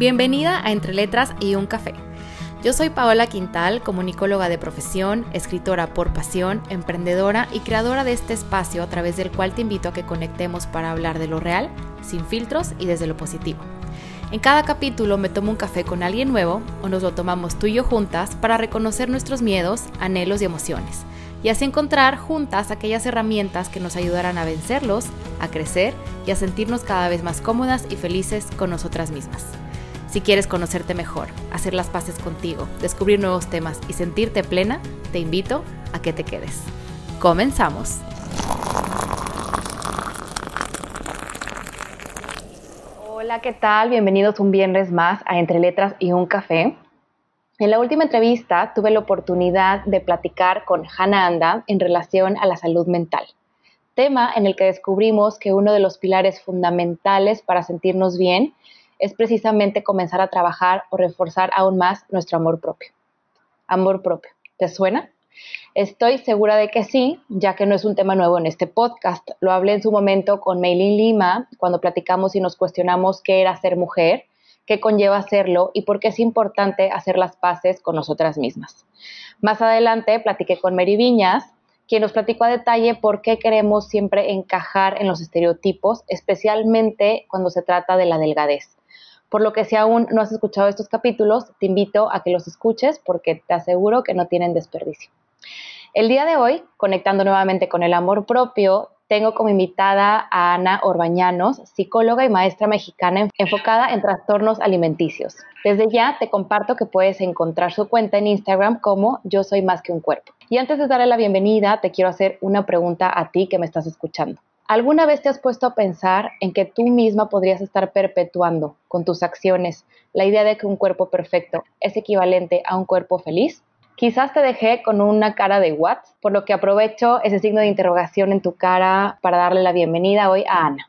Bienvenida a Entre Letras y un Café. Yo soy Paola Quintal, comunicóloga de profesión, escritora por pasión, emprendedora y creadora de este espacio a través del cual te invito a que conectemos para hablar de lo real, sin filtros y desde lo positivo. En cada capítulo me tomo un café con alguien nuevo o nos lo tomamos tú y yo juntas para reconocer nuestros miedos, anhelos y emociones y así encontrar juntas aquellas herramientas que nos ayudarán a vencerlos, a crecer y a sentirnos cada vez más cómodas y felices con nosotras mismas. Si quieres conocerte mejor, hacer las paces contigo, descubrir nuevos temas y sentirte plena, te invito a que te quedes. Comenzamos. Hola, ¿qué tal? Bienvenidos un viernes más a Entre Letras y un Café. En la última entrevista tuve la oportunidad de platicar con Hannah Anda en relación a la salud mental, tema en el que descubrimos que uno de los pilares fundamentales para sentirnos bien es precisamente comenzar a trabajar o reforzar aún más nuestro amor propio. Amor propio, ¿te suena? Estoy segura de que sí, ya que no es un tema nuevo en este podcast. Lo hablé en su momento con Meilin Lima cuando platicamos y nos cuestionamos qué era ser mujer qué conlleva hacerlo y por qué es importante hacer las paces con nosotras mismas. Más adelante platiqué con Mary Viñas, quien nos platicó a detalle por qué queremos siempre encajar en los estereotipos, especialmente cuando se trata de la delgadez. Por lo que si aún no has escuchado estos capítulos, te invito a que los escuches porque te aseguro que no tienen desperdicio. El día de hoy, conectando nuevamente con el amor propio, tengo como invitada a Ana Orbañanos, psicóloga y maestra mexicana enfocada en trastornos alimenticios. Desde ya te comparto que puedes encontrar su cuenta en Instagram como Yo Soy Más que un Cuerpo. Y antes de darle la bienvenida, te quiero hacer una pregunta a ti que me estás escuchando. ¿Alguna vez te has puesto a pensar en que tú misma podrías estar perpetuando con tus acciones la idea de que un cuerpo perfecto es equivalente a un cuerpo feliz? Quizás te dejé con una cara de what, por lo que aprovecho ese signo de interrogación en tu cara para darle la bienvenida hoy a Ana.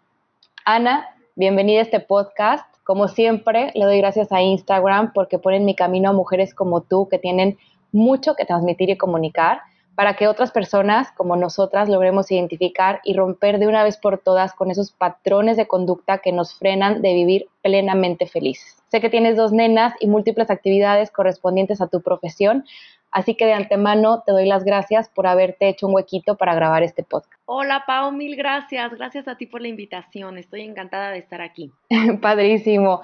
Ana, bienvenida a este podcast. Como siempre, le doy gracias a Instagram porque pone en mi camino a mujeres como tú que tienen mucho que transmitir y comunicar para que otras personas como nosotras logremos identificar y romper de una vez por todas con esos patrones de conducta que nos frenan de vivir plenamente felices. Sé que tienes dos nenas y múltiples actividades correspondientes a tu profesión, Así que de antemano te doy las gracias por haberte hecho un huequito para grabar este podcast. Hola Pau, mil gracias. Gracias a ti por la invitación. Estoy encantada de estar aquí. Padrísimo.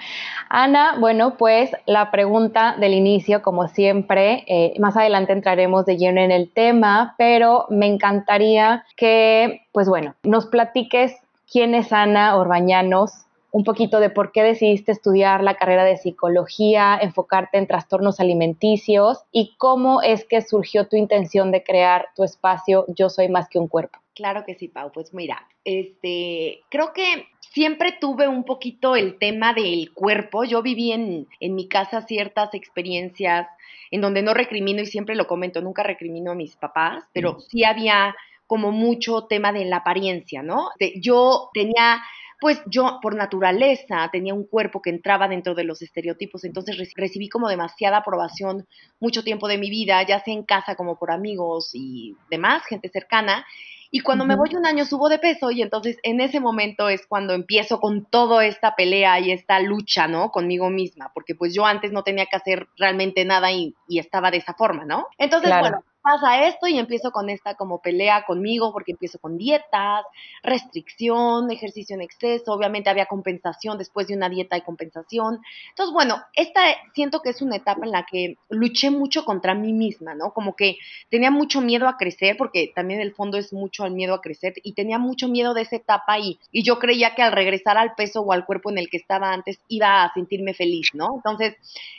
Ana, bueno, pues la pregunta del inicio, como siempre, eh, más adelante entraremos de lleno en el tema, pero me encantaría que, pues bueno, nos platiques quién es Ana Orbañanos, un poquito de por qué decidiste estudiar la carrera de psicología, enfocarte en trastornos alimenticios y cómo es que surgió tu intención de crear tu espacio Yo soy más que un cuerpo. Claro que sí, Pau. Pues mira, este, creo que siempre tuve un poquito el tema del cuerpo. Yo viví en, en mi casa ciertas experiencias en donde no recrimino y siempre lo comento, nunca recrimino a mis papás, pero sí había como mucho tema de la apariencia, ¿no? yo tenía pues yo por naturaleza tenía un cuerpo que entraba dentro de los estereotipos, entonces recibí como demasiada aprobación mucho tiempo de mi vida, ya sea en casa como por amigos y demás, gente cercana. Y cuando me voy un año subo de peso y entonces en ese momento es cuando empiezo con toda esta pelea y esta lucha, ¿no? Conmigo misma, porque pues yo antes no tenía que hacer realmente nada y, estaba de esa forma, ¿no? Entonces, bueno, pasa esto y empiezo con esta como pelea conmigo porque empiezo con dietas, restricción, ejercicio en exceso, obviamente había compensación después de una dieta y compensación. Entonces, bueno, esta siento que es una etapa en la que luché mucho contra mí misma, ¿no? Como que tenía mucho miedo a crecer porque también el fondo es mucho al miedo a crecer y tenía mucho miedo de esa etapa y, y yo creía que al regresar al peso o al cuerpo en el que estaba antes iba a sentirme feliz, ¿no? Entonces,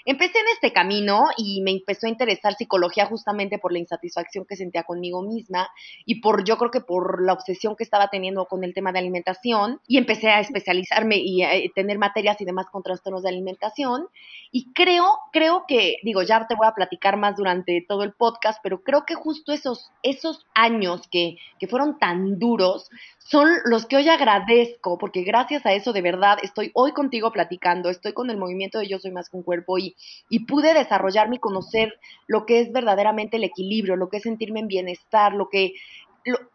empecé en este camino y me empezó a interesar psicología justamente por la insatisfacción satisfacción que sentía conmigo misma y por, yo creo que por la obsesión que estaba teniendo con el tema de alimentación y empecé a especializarme y a eh, tener materias y demás con trastornos de alimentación. Y creo, creo que, digo, ya te voy a platicar más durante todo el podcast, pero creo que justo esos, esos años que, que fueron tan duros son los que hoy agradezco, porque gracias a eso de verdad estoy hoy contigo platicando, estoy con el movimiento de Yo Soy Más un Cuerpo y, y pude desarrollarme y conocer lo que es verdaderamente el equilibrio, lo que es sentirme en bienestar, lo que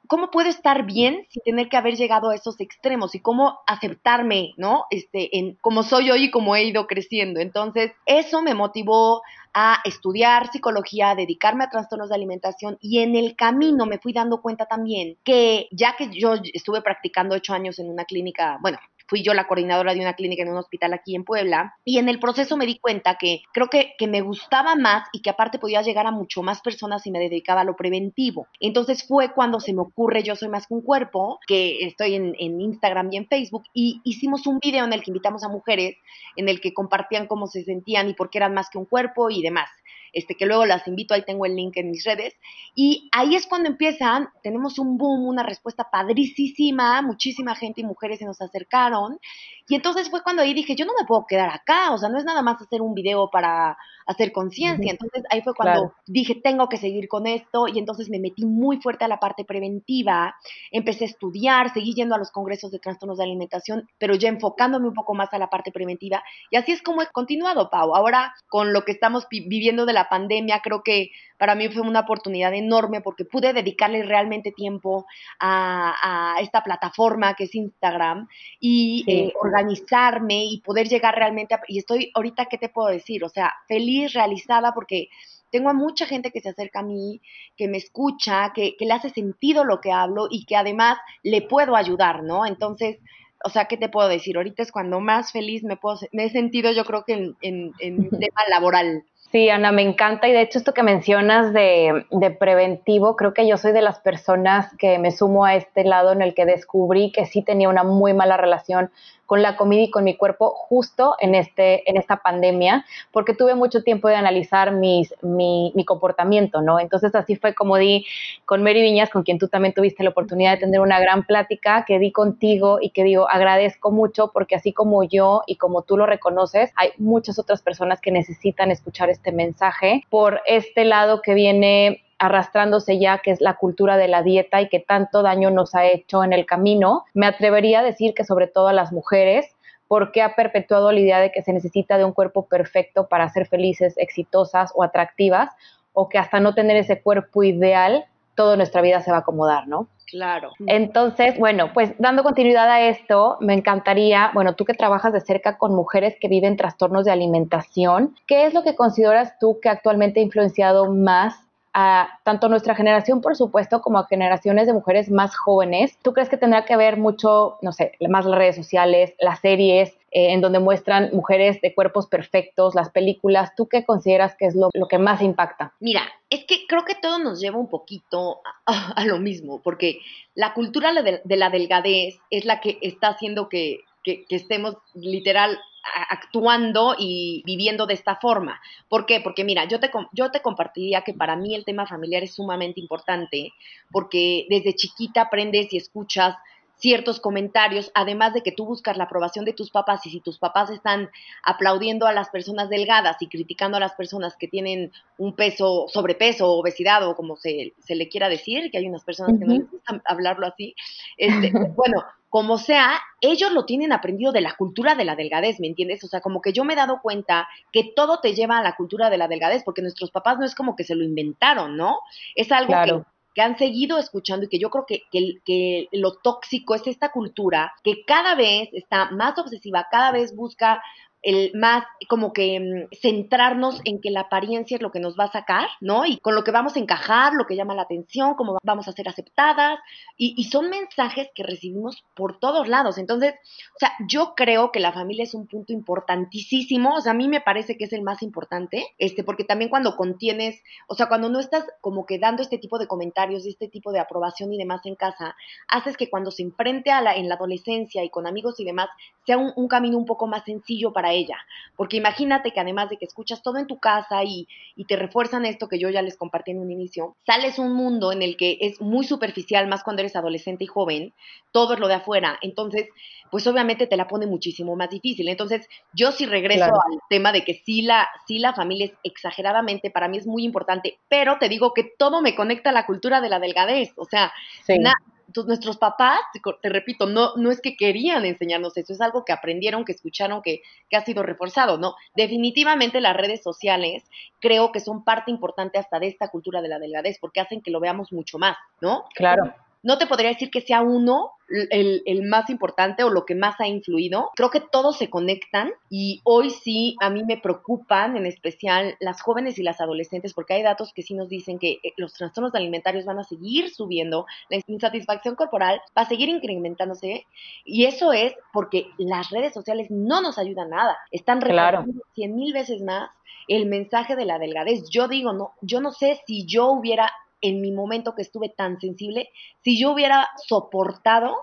cómo puedo estar bien sin tener que haber llegado a esos extremos y cómo aceptarme, ¿no? Este, en como soy hoy y cómo he ido creciendo. Entonces, eso me motivó a estudiar psicología, a dedicarme a trastornos de alimentación y en el camino me fui dando cuenta también que ya que yo estuve practicando ocho años en una clínica, bueno, fui yo la coordinadora de una clínica en un hospital aquí en Puebla y en el proceso me di cuenta que creo que, que me gustaba más y que aparte podía llegar a mucho más personas si me dedicaba a lo preventivo. Entonces fue cuando se me ocurre Yo Soy Más que un Cuerpo, que estoy en, en Instagram y en Facebook, y hicimos un video en el que invitamos a mujeres, en el que compartían cómo se sentían y por qué eran más que un cuerpo y demás este, que luego las invito, ahí tengo el link en mis redes. Y ahí es cuando empiezan, tenemos un boom, una respuesta padricísima, muchísima gente y mujeres se nos acercaron. Y entonces fue cuando ahí dije, yo no me puedo quedar acá, o sea, no es nada más hacer un video para hacer conciencia. Entonces ahí fue cuando dije, tengo que seguir con esto y entonces me metí muy fuerte a la parte preventiva, empecé a estudiar, seguí yendo a los congresos de trastornos de alimentación, pero ya enfocándome un poco más a la parte preventiva y así es como he continuado, Pau. Ahora con lo que estamos viviendo de la pandemia, creo que para mí fue una oportunidad enorme porque pude dedicarle realmente tiempo a, esta plataforma que es Instagram y eh, organizarme y poder llegar realmente a, y estoy ahorita, ¿qué te puedo decir? O sea, feliz, realizada porque tengo a mucha gente que se acerca a mí, que me escucha, que, le hace sentido lo que hablo y que además le puedo ayudar, ¿no? Entonces, o sea, ¿qué te puedo decir? Ahorita es cuando más feliz me, puedo, me he sentido, yo creo que en, en, en tema laboral. Sí, Ana, me encanta y de hecho esto que mencionas de, preventivo, creo que yo soy de las personas que me sumo a este lado en el que descubrí que sí tenía una muy mala relación con la comida y con mi cuerpo justo en, este, en esta pandemia, porque tuve mucho tiempo de analizar mis, mi, mi comportamiento, ¿no? Entonces así fue como di con Mary Viñas, con quien tú también tuviste la oportunidad de tener una gran plática, que di contigo y que digo, agradezco mucho porque así como yo y como tú lo reconoces, hay muchas otras personas que necesitan escuchar este mensaje por este lado que viene arrastrándose ya, que es la cultura de la dieta y que tanto daño nos ha hecho en el camino. Me atrevería a decir que sobre todo a las mujeres, porque ha perpetuado la idea de que se necesita de un cuerpo perfecto para ser felices, exitosas o atractivas, o que hasta no tener ese cuerpo ideal, toda nuestra vida se va a acomodar, ¿no? Claro. Entonces, bueno, pues dando continuidad a esto, me encantaría, bueno, tú que trabajas de cerca con mujeres que viven trastornos de alimentación, ¿qué es lo que consideras tú que actualmente ha influenciado más a tanto nuestra generación, por supuesto, como a generaciones de mujeres más jóvenes. ¿Tú crees que tendrá que ver mucho, no sé, más las redes sociales, las series, eh, en donde muestran mujeres de cuerpos perfectos, las películas? ¿Tú qué consideras que es lo, que más impacta? Mira, es que creo que todo nos lleva un poquito a, lo mismo, porque la cultura de, la delgadez es la que está haciendo que, que estemos literal actuando y viviendo de esta forma. ¿Por qué? Porque mira, yo te, yo te compartiría que para mí el tema familiar es sumamente importante porque desde chiquita aprendes y escuchas ciertos comentarios, además de que tú buscas la aprobación de tus papás y si tus papás están aplaudiendo a las personas delgadas y criticando a las personas que tienen un peso, sobrepeso, obesidad o como se, se le quiera decir, que hay unas personas que no les gusta hablarlo así, este, bueno, como sea, ellos lo tienen aprendido de la cultura de la delgadez, ¿me entiendes? O sea, como que yo me he dado cuenta que todo te lleva a la cultura de la delgadez, porque nuestros papás no es como que se lo inventaron, ¿no? Es algo que, han seguido escuchando y que yo creo que, que, que lo tóxico es esta cultura que cada vez está más obsesiva, cada vez busca el más como que mm, centrarnos en que la apariencia es lo que nos va a sacar, ¿no? Y con lo que vamos a encajar, lo que llama la atención, cómo vamos a ser aceptadas, y, y, son mensajes que recibimos por todos lados. Entonces, o sea, yo creo que la familia es un punto importantísimo, o sea, a mí me parece que es el más importante, este, porque también cuando contienes, o sea, cuando no estás como que dando este tipo de comentarios, este tipo de aprobación y demás en casa, haces que cuando se enfrente a la, en la adolescencia y con amigos y demás, sea un, un camino un poco más sencillo para ella. Porque imagínate que además de que escuchas todo en tu casa y, te refuerzan esto que yo ya les compartí en un inicio, sales un mundo en el que es muy superficial, más cuando eres adolescente y joven, todo es lo de afuera. Entonces, pues obviamente te la pone muchísimo más difícil. Entonces, yo sí regreso al tema de que sí la, sí la familia es exageradamente, para mí es muy importante, pero te digo que todo me conecta a la cultura de la delgadez. O sea, nuestros papás, te repito, no, no es que querían enseñarnos eso, es algo que aprendieron, que escucharon, que, que ha sido reforzado, ¿no? Definitivamente las redes sociales creo que son parte importante hasta de esta cultura de la delgadez, porque hacen que lo veamos mucho más, ¿no? Claro no te podría decir que sea uno el, el, más importante o lo que más ha influido. Creo que todos se conectan y hoy sí a mí me preocupan en especial las jóvenes y las adolescentes porque hay datos que sí nos dicen que eh, los trastornos alimentarios van a seguir subiendo, la insatisfacción corporal va a seguir incrementándose y eso es porque las redes sociales no nos ayudan nada. Están repitiendo cien mil veces más el mensaje de la delgadez. Yo digo, no, yo no sé si yo hubiera en mi momento que estuve tan sensible, si yo hubiera soportado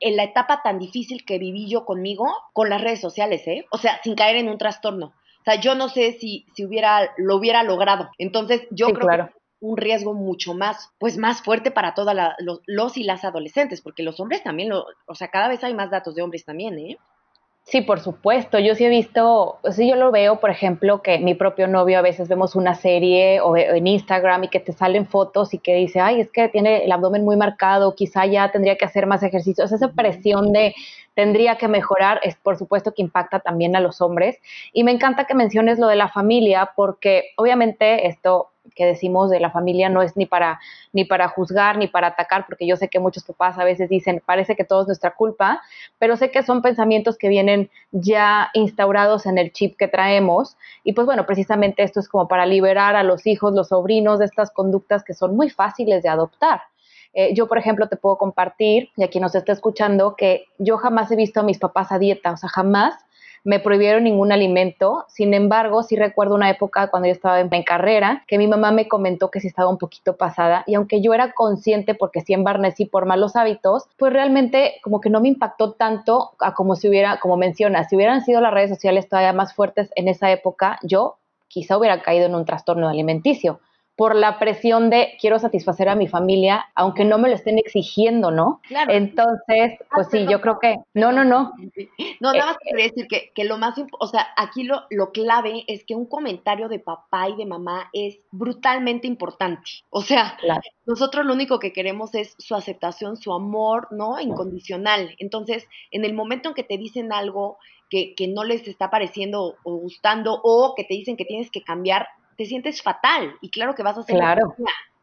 en la etapa tan difícil que viví yo conmigo con las redes sociales, ¿eh? O sea, sin caer en un trastorno. O sea, yo no sé si, si hubiera, lo hubiera logrado. Entonces, yo creo que un riesgo mucho más, pues más fuerte para todos los, los, y las adolescentes, porque los hombres también, lo, o sea, cada vez hay más datos de hombres también, ¿eh? Sí, por supuesto. Yo sí he visto, sí yo lo veo, por ejemplo, que mi propio novio a veces vemos una serie o en Instagram y que te salen fotos y que dice, ay, es que tiene el abdomen muy marcado, quizá ya tendría que hacer más ejercicio. esa presión de tendría que mejorar, es por supuesto que impacta también a los hombres. Y me encanta que menciones lo de la familia, porque obviamente esto que decimos de la familia no es ni para ni para juzgar ni para atacar, porque yo sé que muchos papás a veces dicen, parece que todo es nuestra culpa, pero sé que son pensamientos que vienen ya instaurados en el chip que traemos y pues bueno, precisamente esto es como para liberar a los hijos, los sobrinos de estas conductas que son muy fáciles de adoptar. Eh, yo, por ejemplo, te puedo compartir, y aquí nos está escuchando, que yo jamás he visto a mis papás a dieta, o sea, jamás me prohibieron ningún alimento. Sin embargo, sí recuerdo una época cuando yo estaba en, carrera que mi mamá me comentó que sí estaba un poquito pasada y aunque yo era consciente porque sí embarnecí por malos hábitos, pues realmente como que no me impactó tanto a como si hubiera, como mencionas, si hubieran sido las redes sociales todavía más fuertes en esa época, yo quizá hubiera caído en un trastorno alimenticio por la presión de quiero satisfacer a mi familia, aunque no me lo estén exigiendo, ¿no? Claro. Entonces, ah, pues sí, yo creo que, no, no, no. No, nada más eh, quería decir que, que, lo más, o sea, aquí lo, lo clave es que un comentario de papá y de mamá es brutalmente importante. O sea, nosotros lo único que queremos es su aceptación, su amor, ¿no? Incondicional. Entonces, en el momento en que te dicen algo que, que no les está pareciendo o gustando o que te dicen que tienes que cambiar, te sientes fatal y claro que vas a ser claro.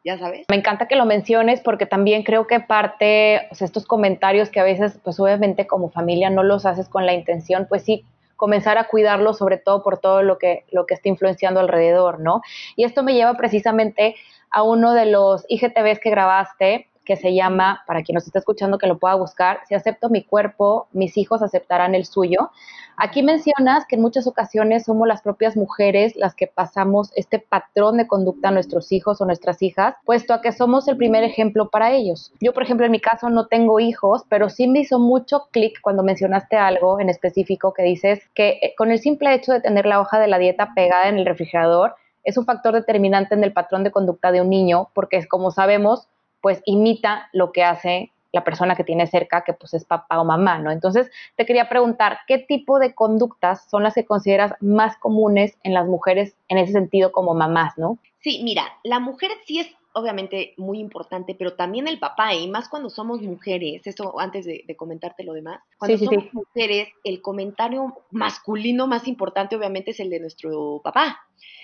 ya sabes. Me encanta que lo menciones porque también creo que parte, o sea, estos comentarios que a veces, pues obviamente como familia no los haces con la intención, pues sí, comenzar a cuidarlos, sobre todo por todo lo que, lo que está influenciando alrededor, ¿no? Y esto me lleva precisamente a uno de los IGTVs que grabaste, que se llama, para quien nos está escuchando que lo pueda buscar, si acepto mi cuerpo, mis hijos aceptarán el suyo. Aquí mencionas que en muchas ocasiones somos las propias mujeres las que pasamos este patrón de conducta a nuestros hijos o nuestras hijas, puesto a que somos el primer ejemplo para ellos. Yo, por ejemplo, en mi caso no tengo hijos, pero sí me hizo mucho clic cuando mencionaste algo en específico que dices que eh, con el simple hecho de tener la hoja de la dieta pegada en el refrigerador, es un factor determinante en el patrón de conducta de un niño, porque como sabemos, pues imita lo que hace la persona que tiene cerca, que pues es papá o mamá, ¿no? Entonces, te quería preguntar, ¿qué tipo de conductas son las que consideras más comunes en las mujeres en ese sentido como mamás, ¿no? Sí, mira, la mujer sí es obviamente muy importante, pero también el papá, y más cuando somos mujeres, eso antes de, comentarte lo demás, cuando somos mujeres, el comentario masculino más importante obviamente es el de nuestro papá.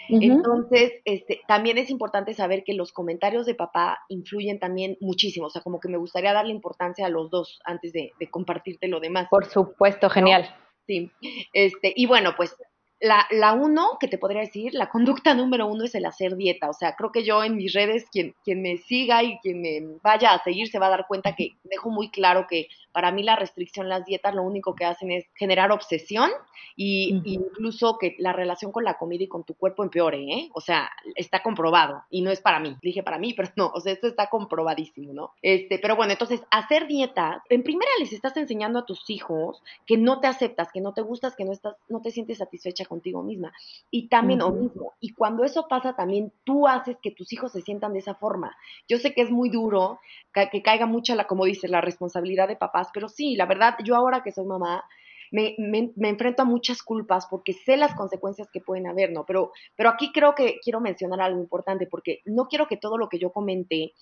Entonces, este, también es importante saber que los comentarios de papá influyen también muchísimo. O sea, como que me gustaría darle importancia a los dos antes de, compartirte lo demás. Por supuesto, genial. Sí. Este, y bueno, pues la, la, uno, que te podría decir, la conducta número uno es el hacer dieta. O sea, creo que yo en mis redes, quien, quien me siga y quien me vaya a seguir se va a dar cuenta que dejo muy claro que para mí la restricción, las dietas, lo único que hacen es generar obsesión y incluso que la relación con la comida y con tu cuerpo empeore, ¿eh? O sea, está comprobado y no es para mí. Dije para mí, pero no, o sea, esto está comprobadísimo, ¿no? Este, pero bueno, entonces, hacer dietas, en primera les estás enseñando a tus hijos que no te aceptas, que no te gustas, que no estás, no te sientes satisfecha contigo misma. Y también lo mismo. Y cuando eso pasa, también tú haces que tus hijos se sientan de esa forma. Yo sé que es muy duro, que, caiga mucha la, como dices, la responsabilidad de pero sí, la verdad, yo ahora que soy mamá, me, me, enfrento a muchas culpas porque sé las consecuencias que pueden haber, ¿no? Pero, pero aquí creo que quiero mencionar algo importante porque no quiero que todo lo que yo comenté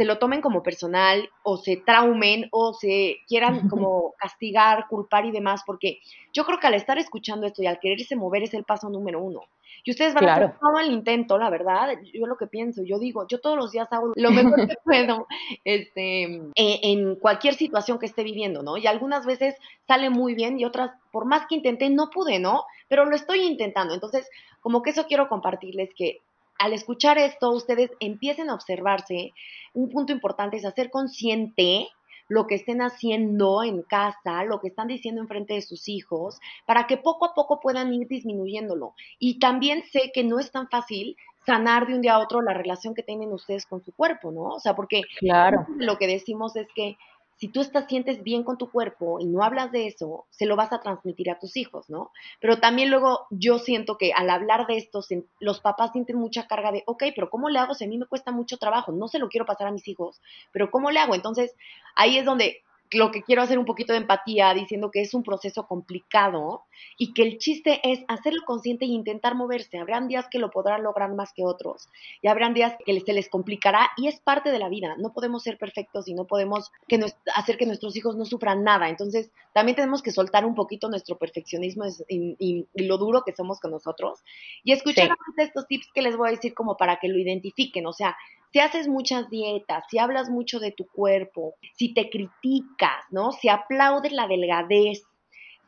se lo tomen como personal o se traumen o se quieran como castigar, culpar y demás, porque yo creo que al estar escuchando esto y al quererse mover es el paso número uno. Y ustedes van a hacer todo el intento, la verdad. Yo lo que pienso, yo digo, yo todos los días hago lo mejor que puedo este, e, en, cualquier situación que esté viviendo, ¿no? Y algunas veces sale muy bien y otras, por más que intenté, no pude, ¿no? Pero lo estoy intentando. Entonces, como que eso quiero compartirles que al escuchar esto, ustedes empiecen a observarse. Un punto importante es hacer consciente lo que estén haciendo en casa, lo que están diciendo en frente de sus hijos, para que poco a poco puedan ir disminuyéndolo. Y también sé que no es tan fácil sanar de un día a otro la relación que tienen ustedes con su cuerpo, ¿no? O sea, porque claro. lo que decimos es que si tú estás, sientes bien con tu cuerpo y no hablas de eso, se lo vas a transmitir a tus hijos, ¿no? Pero también luego yo siento que al hablar de esto, los papás sienten mucha carga de, ok, pero ¿cómo le hago si a mí me cuesta mucho trabajo? No se lo quiero pasar a mis hijos, pero ¿cómo le hago? Entonces, ahí es donde lo que quiero hacer un poquito de empatía diciendo que es un proceso complicado y que el chiste es hacerlo consciente e intentar moverse. Habrán días que lo podrán lograr más que otros y habrán días que se les complicará y es parte de la vida. No podemos ser perfectos y no podemos que hacer que nuestros hijos no sufran nada. Entonces, también tenemos que soltar un poquito nuestro perfeccionismo y, lo duro que somos con nosotros y escuchar estos tips que les voy a decir como para que lo identifiquen. O sea, si haces muchas dietas, si hablas mucho de tu cuerpo, si te criticas, ¿no? Si aplaudes la delgadez,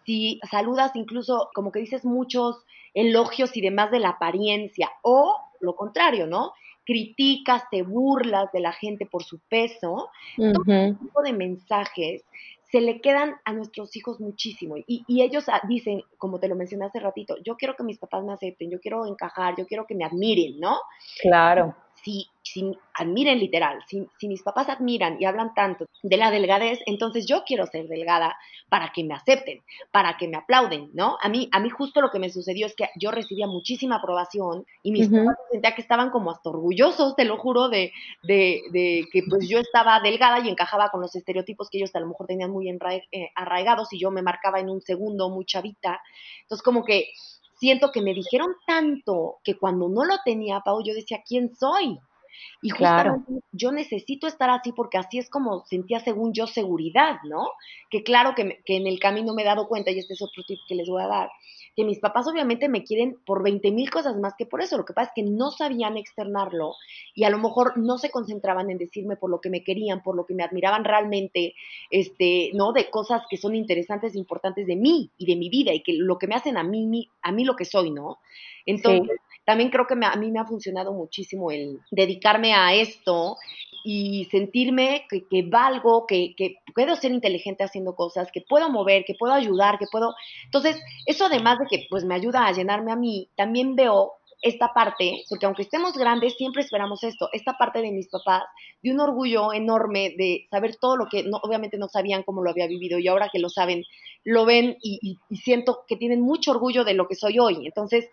si saludas incluso como que dices muchos elogios y demás de la apariencia, o lo contrario, ¿no? Criticas, te burlas de la gente por su peso, todo tipo de mensajes se le quedan a nuestros hijos muchísimo. Y, y, ellos ah, dicen, como te lo mencioné hace ratito, yo quiero que mis papás me acepten, yo quiero encajar, yo quiero que me admiren, ¿no? Claro si, si admiren literal, si, si, mis papás admiran y hablan tanto de la delgadez, entonces yo quiero ser delgada para que me acepten, para que me aplauden, ¿no? A mí, a mí justo lo que me sucedió es que yo recibía muchísima aprobación y mis papás sentía que estaban como hasta orgullosos, te lo juro, de, de, de, que pues yo estaba delgada y encajaba con los estereotipos que ellos a lo mejor tenían muy eh, arraigados y yo me marcaba en un segundo muy chavita. Entonces como que siento que me dijeron tanto que cuando no lo tenía, Pau, yo decía, ¿quién soy? Y justamente yo necesito estar así porque así es como sentía según yo seguridad, ¿no? Que claro que, que en el camino me he dado cuenta, y este es otro tip que les voy a dar, que mis papás obviamente me quieren por 20 mil cosas más que por eso. Lo que pasa es que no sabían externarlo y a lo mejor no se concentraban en decirme por lo que me querían, por lo que me admiraban realmente, este, ¿no? De cosas que son interesantes e importantes de mí y de mi vida y que lo que me hacen a mí, a mí lo que soy, ¿no? Entonces, también creo que a mí me ha funcionado muchísimo el dedicarme a esto y sentirme que, que valgo, que, que, puedo ser inteligente haciendo cosas, que puedo mover, que puedo ayudar, que puedo... Entonces, eso además de que pues me ayuda a llenarme a mí, también veo esta parte, porque aunque estemos grandes, siempre esperamos esto, esta parte de mis papás, de un orgullo enorme de saber todo lo que no, obviamente no sabían cómo lo había vivido y ahora que lo saben, lo ven y, y siento que tienen mucho orgullo de lo que soy hoy. Entonces,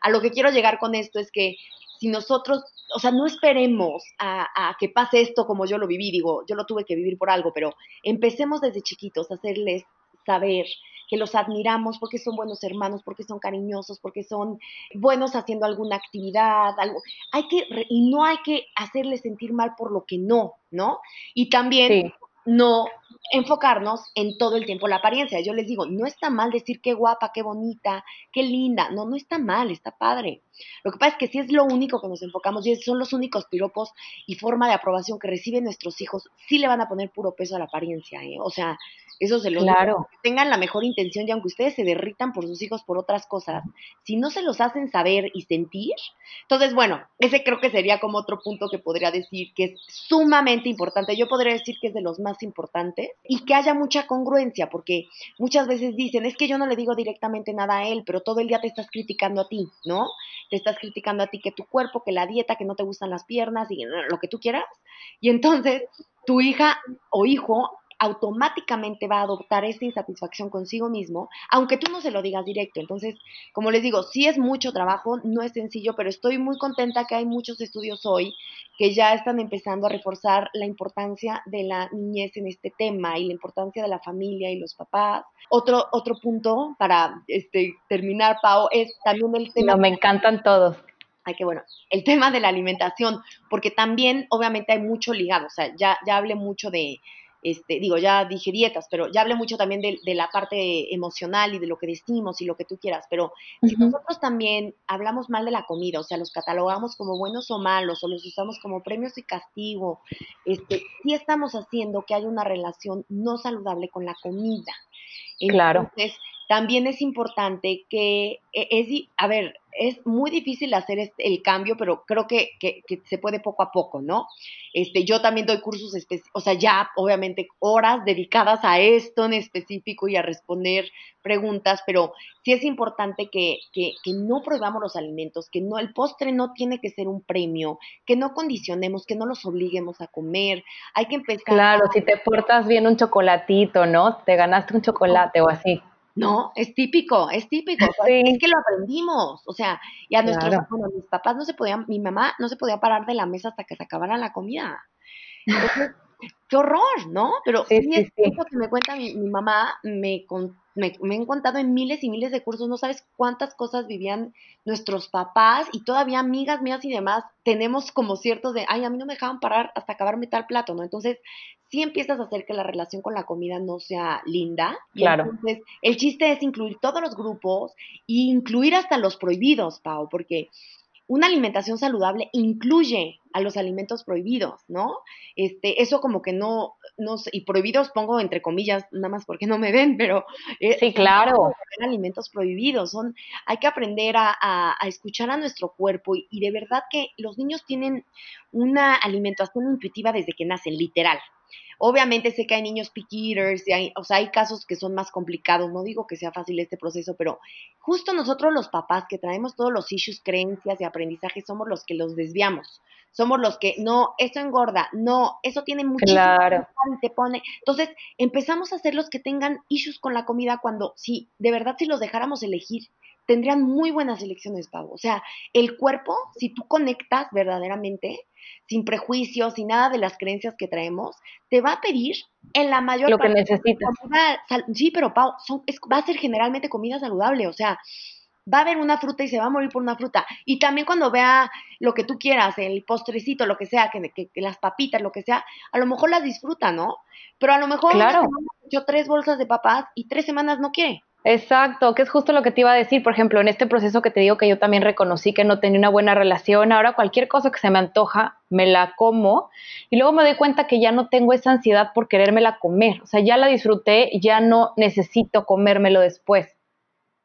a lo que quiero llegar con esto es que si nosotros, o sea, no esperemos a, que pase esto como yo lo viví, digo, yo lo tuve que vivir por algo, pero empecemos desde chiquitos a hacerles saber que los admiramos porque son buenos hermanos, porque son cariñosos, porque son buenos haciendo alguna actividad, algo. Hay que, y no hay que hacerles sentir mal por lo que no, ¿no? Y también no enfocarnos en todo el tiempo la apariencia. Yo les digo, no está mal decir qué guapa, qué bonita, qué linda. No, no está mal, está padre. Lo que pasa es que si es lo único que nos enfocamos y son los únicos piropos y forma de aprobación que reciben nuestros hijos, sí le van a poner puro peso a la apariencia. ¿eh? O sea, eso se los claro. tengan la mejor intención y aunque ustedes se derritan por sus hijos por otras cosas, si no se los hacen saber y sentir, entonces bueno, ese creo que sería como otro punto que podría decir que es sumamente importante. Yo podría decir que es de los más importantes y que haya mucha congruencia, porque muchas veces dicen, es que yo no le digo directamente nada a él, pero todo el día te estás criticando a ti, ¿no? Te estás criticando a ti que tu cuerpo, que la dieta, que no te gustan las piernas y lo que tú quieras. Y entonces tu hija o hijo automáticamente va a adoptar esa insatisfacción consigo mismo, aunque tú no se lo digas directo. Entonces, como les digo, sí es mucho trabajo, no es sencillo, pero estoy muy contenta que hay muchos estudios hoy que ya están empezando a reforzar la importancia de la niñez en este tema y la importancia de la familia y los papás. Otro, otro punto para este, terminar, Pau, es también el tema... No, me encantan todos. hay que, bueno, el tema de la alimentación, porque también obviamente hay mucho ligado, o sea, ya, ya hablé mucho de, este, digo, ya dije dietas, pero ya hablé mucho también de, la parte emocional y de lo que decimos y lo que tú quieras, pero si nosotros también hablamos mal de la comida, o sea, los catalogamos como buenos o malos, o los usamos como premios y castigo, este, sí estamos haciendo que haya una relación no saludable con la comida. claro también es importante que e, es, a ver, es muy difícil hacer este, el cambio, pero creo que, se puede poco a poco, ¿no? Este, yo también doy cursos, o sea, ya obviamente horas dedicadas a esto en específico y a responder preguntas, pero sí es importante que, que, que no probamos los alimentos, que no, el postre no tiene que ser un premio, que no condicionemos, que no los obliguemos a comer, hay que empezar. Claro, si te portas bien un chocolatito, ¿no? Te ganaste un chocolate o así. No, es típico, es típico. Es que lo aprendimos. O sea, y a nuestros, bueno, mis papás no se podían, mi mamá no se podía parar de la mesa hasta que se acabara la comida. Entonces, qué horror, ¿no? Pero sí, es que me cuenta mi, mi mamá, me, me, me, han contado en miles y miles de cursos, no sabes cuántas cosas vivían nuestros papás y todavía amigas mías y demás, tenemos como ciertos de, ay, a mí no me dejaban parar hasta acabarme tal plato, ¿no? Entonces, sí empiezas a hacer que la relación con la comida no sea linda. claro. Entonces, el chiste es incluir todos los grupos e incluir hasta los prohibidos, Pau, porque una alimentación saludable incluye a los alimentos prohibidos, ¿no? Este, eso como que no, no y prohibidos pongo entre comillas, nada más porque no me ven, pero eh, sí, claro. alimentos prohibidos, son, hay que aprender a, a, escuchar a nuestro cuerpo y, y, de verdad que los niños tienen una alimentación intuitiva desde que nacen, literal. Obviamente sé que hay niños picky eaters, y hay, o sea, hay casos que son más complicados, no digo que sea fácil este proceso, pero justo nosotros los papás que traemos todos los issues, creencias y aprendizajes somos los que los desviamos. Somos los que, no, eso engorda, no, eso tiene muchísimo claro. te pone. Entonces, empezamos a ser los que tengan issues con la comida cuando, sí, de verdad, si los dejáramos elegir, tendrían muy buenas elecciones, Pavo. O sea, el cuerpo, si tú conectas verdaderamente, sin prejuicios, sin nada de las creencias que traemos, te va a pedir en la mayor lo que necesitas. sí, pero Pau, va a ser generalmente comida saludable, o sea, va a haber una fruta y se va a morir por una fruta. Y también cuando vea lo que tú quieras, el postrecito, lo que sea, que, las papitas, lo que sea, a lo mejor las disfruta, ¿no? Pero a lo mejor claro. hecho tres bolsas de papas y tres semanas no quiere. Exacto, que es justo lo que te iba a decir, por ejemplo, en este proceso que te digo que yo también reconocí que no tenía una buena relación, ahora cualquier cosa que se me antoja, me la como y luego me doy cuenta que ya no tengo esa ansiedad por querérmela comer, o sea, ya la disfruté, ya no necesito comérmelo después.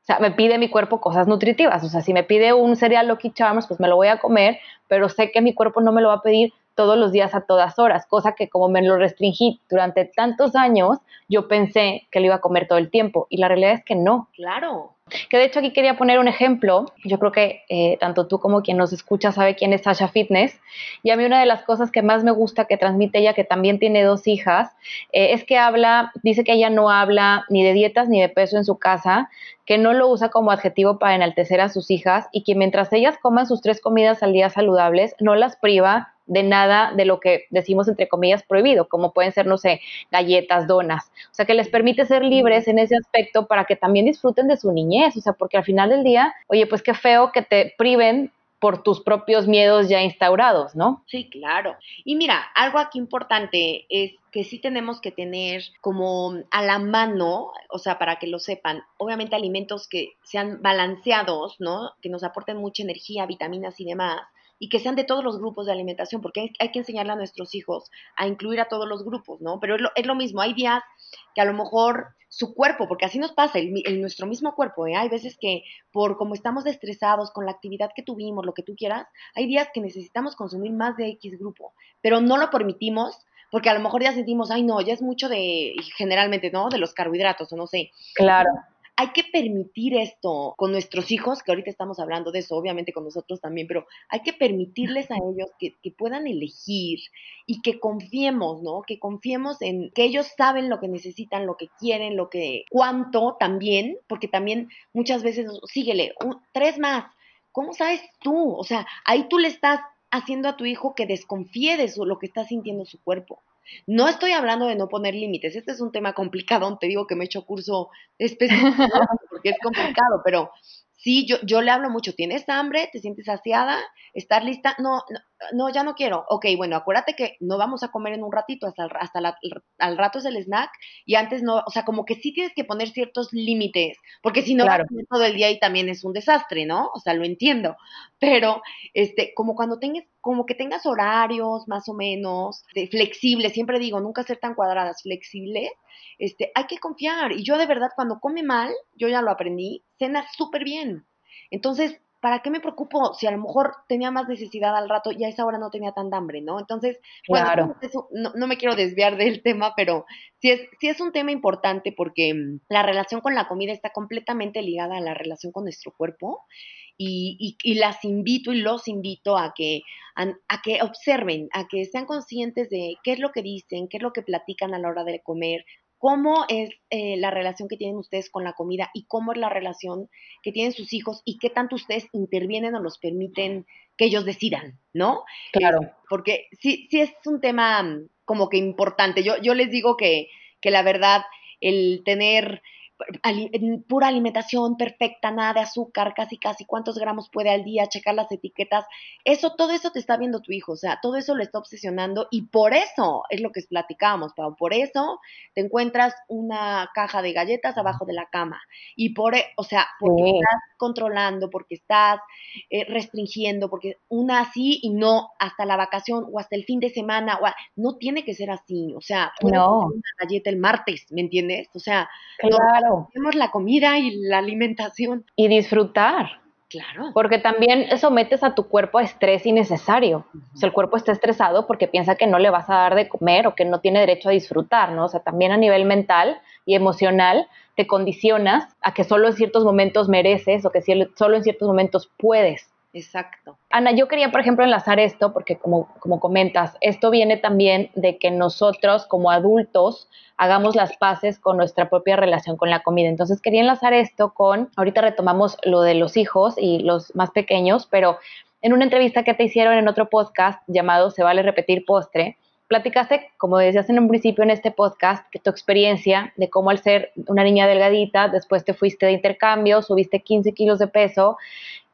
O sea, me pide mi cuerpo cosas nutritivas, o sea, si me pide un cereal Lucky Charms, pues me lo voy a comer, pero sé que mi cuerpo no me lo va a pedir todos los días a todas horas, cosa que como me lo restringí durante tantos años, yo pensé que lo iba a comer todo el tiempo y la realidad es que no. Claro. Que de hecho aquí quería poner un ejemplo, yo creo que eh, tanto tú como quien nos escucha sabe quién es Sasha Fitness y a mí una de las cosas que más me gusta que transmite ella, que también tiene dos hijas, eh, es que habla, dice que ella no habla ni de dietas ni de peso en su casa, que no lo usa como adjetivo para enaltecer a sus hijas y que mientras ellas coman sus tres comidas al día saludables, no las priva de nada de lo que decimos entre comillas prohibido, como pueden ser, no sé, galletas, donas. O sea, que les permite ser libres en ese aspecto para que también disfruten de su niñez. O sea, porque al final del día, oye, pues qué feo que te priven por tus propios miedos ya instaurados, ¿no? Sí, claro. Y mira, algo aquí importante es que sí tenemos que tener como a la mano, o sea, para que lo sepan, obviamente alimentos que sean balanceados, ¿no? Que nos aporten mucha energía, vitaminas y demás, y que sean de todos los grupos de alimentación, porque hay, que enseñarle a nuestros hijos a incluir a todos los grupos, ¿no? Pero es lo, es lo mismo, hay días que a lo mejor su cuerpo, porque así nos pasa, el, nuestro mismo cuerpo, ¿eh? hay veces que por como estamos estresados con la actividad que tuvimos, lo que tú quieras, hay días que necesitamos consumir más de X grupo, pero no lo permitimos porque a lo mejor ya sentimos, ay no, ya es mucho de, generalmente, ¿no? De los carbohidratos o no sé. Claro hay que permitir esto con nuestros hijos, que ahorita estamos hablando de eso, obviamente con nosotros también, pero hay que permitirles a ellos que, puedan elegir y que confiemos, ¿no? Que confiemos en que ellos saben lo que necesitan, lo que quieren, lo que, cuánto también, porque también muchas veces, síguele, tres más. ¿Cómo sabes tú? O sea, ahí tú le estás haciendo a tu hijo que desconfíe de lo que está sintiendo su cuerpo. No estoy hablando de no poner límites, este es un tema complicado, te digo que me he hecho curso específico porque es complicado, pero sí, yo, yo le hablo mucho, ¿tienes hambre? ¿Te sientes saciada? ¿Estás lista? No, no, no, ya no quiero. Ok, bueno, acuérdate que no vamos a comer en un ratito, hasta, hasta al rato es el snack y antes no, o sea, como que sí tienes que poner ciertos límites, porque si no vas todo el día y también es un desastre, ¿no? O sea, lo entiendo, pero este, como cuando tengas, como que tengas horarios más o menos flexibles, siempre digo, nunca ser tan cuadradas, flexibles, este, hay que confiar. Y yo de verdad, cuando come mal, yo ya lo aprendí, cena súper bien. Entonces, ¿para qué me preocupo si a lo mejor tenía más necesidad al rato y a esa hora no tenía tanta hambre, ¿no? Entonces, bueno, no, me quiero desviar del tema, pero sí es, sí es un tema importante porque mm, la relación con la comida está completamente ligada a la relación con nuestro cuerpo. Y, y, las invito y los invito a que, a, que observen, a que sean conscientes de qué es lo que dicen, qué es lo que platican a la hora de comer, cómo es eh, la relación que tienen ustedes con la comida y cómo es la relación que tienen sus hijos y qué tanto ustedes intervienen o los permiten que ellos decidan, ¿no? Claro. porque sí, sí es un tema mm, como que importante. Yo, yo les digo que, que la verdad, el tener pura alimentación perfecta, nada de azúcar, casi casi cuántos gramos puede al día, checar las etiquetas, eso, todo eso te está viendo tu hijo, o sea, todo eso lo está obsesionando y por eso es lo que platicábamos, Pau, por eso te encuentras una caja de galletas abajo de la cama y por, e, o sea, porque estás controlando, porque estás eh, restringiendo, porque una así y no hasta la vacación o hasta el fin de semana, o no tiene que ser así, o sea, no. una galleta el martes, ¿me entiendes? O sea, claro. Tenemos la comida y la alimentación. Y disfrutar. Claro. Porque también sometes a tu cuerpo a estrés innecesario. O sea, el cuerpo está estresado porque piensa que no le vas a dar de comer o que no tiene derecho a disfrutar, ¿no? O sea, también a nivel mental y emocional te condicionas a que solo en ciertos momentos mereces o que solo en ciertos momentos puedes. Exacto. Ana, yo quería, por ejemplo, enlazar esto, porque como, como comentas, esto viene también de que nosotros como adultos hagamos las paces con nuestra propia relación con la comida. Entonces quería enlazar esto con, ahorita retomamos lo de los hijos y los más pequeños, pero en una entrevista que te hicieron en otro podcast llamado Se vale repetir postre, platicaste, como decías en un principio en este podcast, que tu experiencia de cómo al ser una niña delgadita, después te fuiste de intercambio, subiste 15 kilos de peso.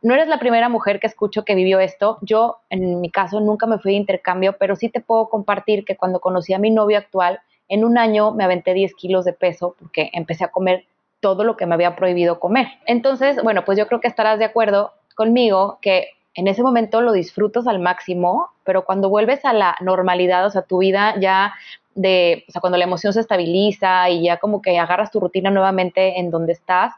No eres la primera mujer que escucho que vivió esto. Yo, en mi caso, nunca me fui de intercambio, pero sí te puedo compartir que cuando conocí a mi novio actual, en un año me aventé 10 kilos de peso porque empecé a comer todo lo que me había prohibido comer. Entonces, bueno, pues yo creo que estarás de acuerdo conmigo que en ese momento lo disfrutas al máximo, pero cuando vuelves a la normalidad, o sea, tu vida ya de, o sea, cuando la emoción se estabiliza y ya como que agarras tu rutina nuevamente en donde estás,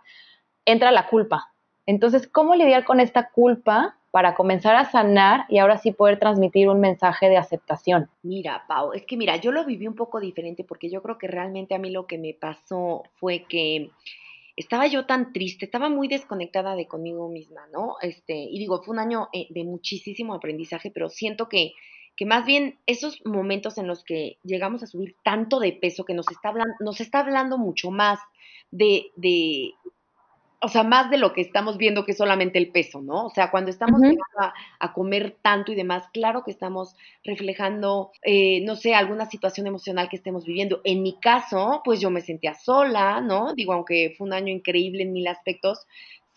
entra la culpa. Entonces, ¿cómo lidiar con esta culpa para comenzar a sanar y ahora sí poder transmitir un mensaje de aceptación? Mira, Pau, es que mira, yo lo viví un poco diferente porque yo creo que realmente a mí lo que me pasó fue que estaba yo tan triste, estaba muy desconectada de conmigo misma, ¿no? Este, y digo, fue un año eh, de muchísimo aprendizaje, pero siento que, que más bien esos momentos en los que llegamos a subir tanto de peso que nos está hablando, nos está hablando mucho más de, de, o sea, más de lo que estamos viendo que solamente el peso, ¿no? O sea, cuando estamos a, comer tanto y demás, claro que estamos reflejando, eh, no sé, alguna situación emocional que estemos viviendo. En mi caso, pues yo me sentía sola, ¿no? Digo, aunque fue un año increíble en mil aspectos,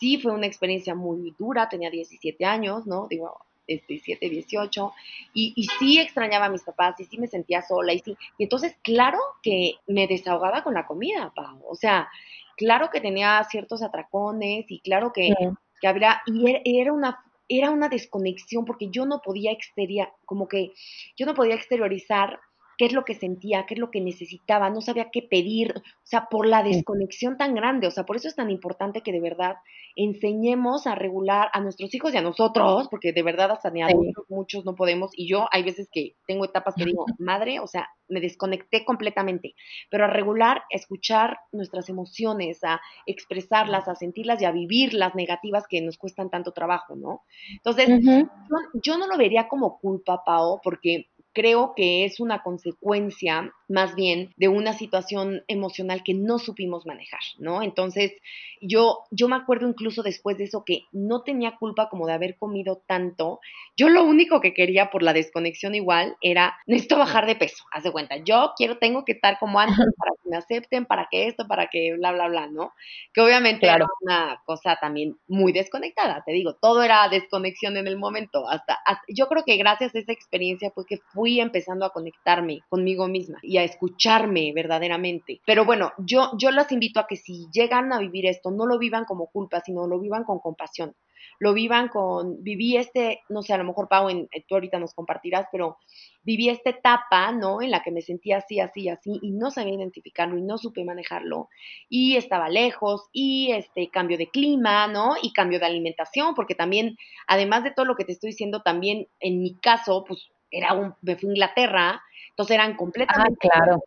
sí fue una experiencia muy dura, tenía 17 años, ¿no? Digo, 17, 18, y, y sí extrañaba a mis papás, y sí me sentía sola, y sí, y entonces, claro que me desahogaba con la comida, Pau, o sea, claro que tenía ciertos atracones y claro que, que habría, y er, era una era una desconexión porque yo no podía exterior, como que yo no podía exteriorizar qué es lo que sentía, qué es lo que necesitaba, no sabía qué pedir, o sea, por la desconexión tan grande, o sea, por eso es tan importante que de verdad enseñemos a regular a nuestros hijos y a nosotros, porque de verdad hasta ni adultos muchos no podemos, y yo hay veces que tengo etapas que digo, madre, o sea, me desconecté completamente, pero a regular, a escuchar nuestras emociones, a expresarlas, a sentirlas y a vivir las negativas que nos cuestan tanto trabajo, ¿no? Entonces, yo, yo no lo vería como culpa, Pao, porque creo que es una consecuencia más bien de una situación emocional que no supimos manejar, ¿no? Entonces, yo, yo me acuerdo incluso después de eso que no tenía culpa como de haber comido tanto. Yo lo único que quería por la desconexión igual era, necesito bajar de peso, haz de cuenta. Yo quiero, tengo que estar como antes para me acepten, para que esto, para que bla, bla, bla, ¿no? Que obviamente era una cosa también muy desconectada, te digo, todo era desconexión en el momento, hasta, yo creo que gracias a esa experiencia fue que fui empezando a conectarme conmigo misma y a escucharme verdaderamente. Pero bueno, yo, yo las invito a que si llegan a vivir esto, no lo vivan como culpa, sino lo vivan con compasión lo vivan con, viví este, no sé, a lo mejor Pau, en, tú ahorita nos compartirás, pero viví esta etapa, ¿no? En la que me sentía así, así, así, y no sabía identificarlo y no supe manejarlo, y estaba lejos, y este cambio de clima, ¿no? Y cambio de alimentación, porque también, además de todo lo que te estoy diciendo, también en mi caso, pues era un, me fui a Inglaterra, entonces eran ah, completamente ah, claro.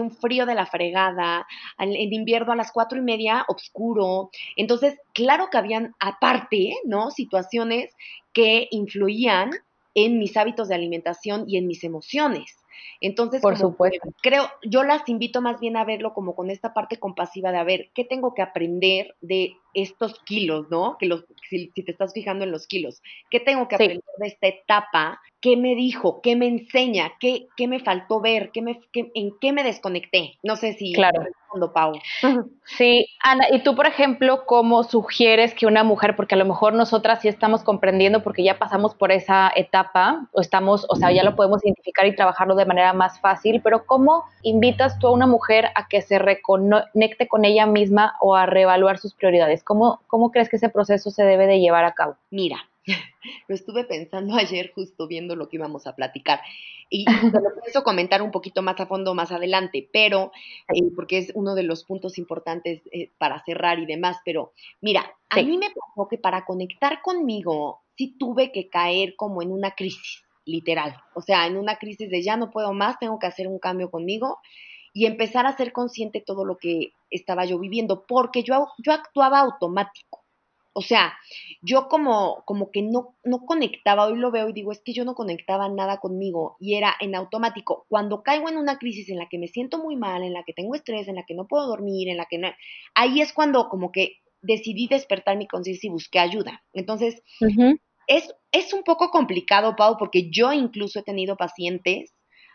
un frío de la fregada, en invierno a las cuatro y media, oscuro. Entonces, claro que habían aparte, ¿no? Situaciones que influían en mis hábitos de alimentación y en mis emociones. Entonces, por supuesto. Creo, yo las invito más bien a verlo como con esta parte compasiva de a ver qué tengo que aprender de estos kilos, ¿no? Que los, si, te estás fijando en los kilos, ¿qué tengo que aprender de esta etapa? ¿Qué me dijo? ¿Qué me enseña? ¿Qué, qué me faltó ver? ¿Qué me, ¿En qué me desconecté? No sé si claro. respondo, Pau. Sí, Ana, y tú, por ejemplo, ¿cómo sugieres que una mujer, porque a lo mejor nosotras sí estamos comprendiendo porque ya pasamos por esa etapa, o estamos, o sea, ya lo podemos identificar y trabajarlo de manera más fácil, pero ¿cómo invitas tú a una mujer a que se reconecte con ella misma o a reevaluar sus prioridades? ¿Cómo, ¿Cómo crees que ese proceso se debe de llevar a cabo? Mira, lo estuve pensando ayer justo viendo lo que íbamos a platicar y lo pienso comentar un poquito más a fondo más adelante, pero eh, porque es uno de los puntos importantes eh, para cerrar y demás, pero mira, a mí me pasó que para conectar conmigo sí tuve que caer como en una crisis, literal, o sea, en una crisis de ya no puedo más, tengo que hacer un cambio conmigo y empezar a ser consciente todo lo que estaba yo viviendo, porque yo, yo actuaba automático. O sea, yo como, como que no, no conectaba, hoy lo veo y digo, es que yo no conectaba nada conmigo y era en automático. Cuando caigo en una crisis en la que me siento muy mal, en la que tengo estrés, en la que no puedo dormir, en la que no... Ahí es cuando como que decidí despertar mi conciencia y busqué ayuda. Entonces, es, es un poco complicado, Pau, porque yo incluso he tenido pacientes,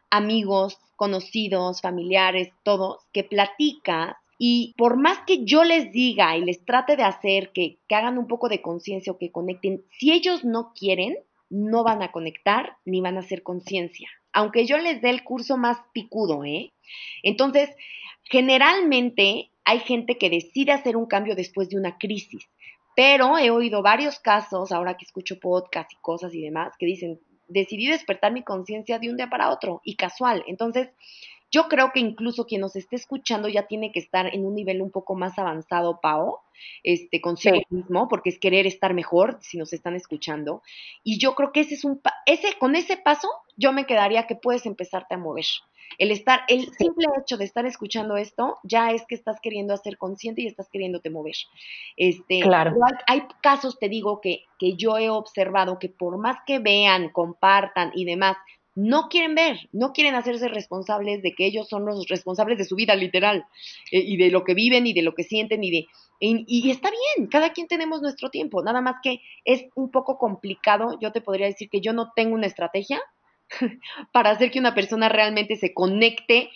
amigos, conocidos, familiares, todos, que platicas y por más que yo les diga y les trate de hacer que, hagan un poco de conciencia o que conecten, si ellos no quieren, no van a conectar ni van a hacer conciencia. Aunque yo les dé el curso más picudo, ¿eh? Entonces, generalmente hay gente que decide hacer un cambio después de una crisis. Pero he oído varios casos, ahora que escucho podcast y cosas y demás, que dicen, decidí despertar mi conciencia de un día para otro y casual. Entonces, yo creo que incluso quien nos esté escuchando ya tiene que estar en un nivel un poco más avanzado, Pao, este, consigo mismo, porque es querer estar mejor si nos están escuchando. Y yo creo que ese es un, ese, con ese paso, yo me quedaría que puedes empezarte a mover. El estar, el simple hecho de estar escuchando esto, ya es que estás queriendo hacer consciente y estás queriéndote mover. Este, claro. Hay, hay, casos, te digo, que, que yo he observado que por más que vean, compartan y demás, no quieren ver, no quieren hacerse responsables de que ellos son los responsables de su vida literal eh, y de lo que viven y de lo que sienten y de... Y, está bien, cada quien tenemos nuestro tiempo, nada más que es un poco complicado, yo te podría decir que yo no tengo una estrategia para hacer que una persona realmente se conecte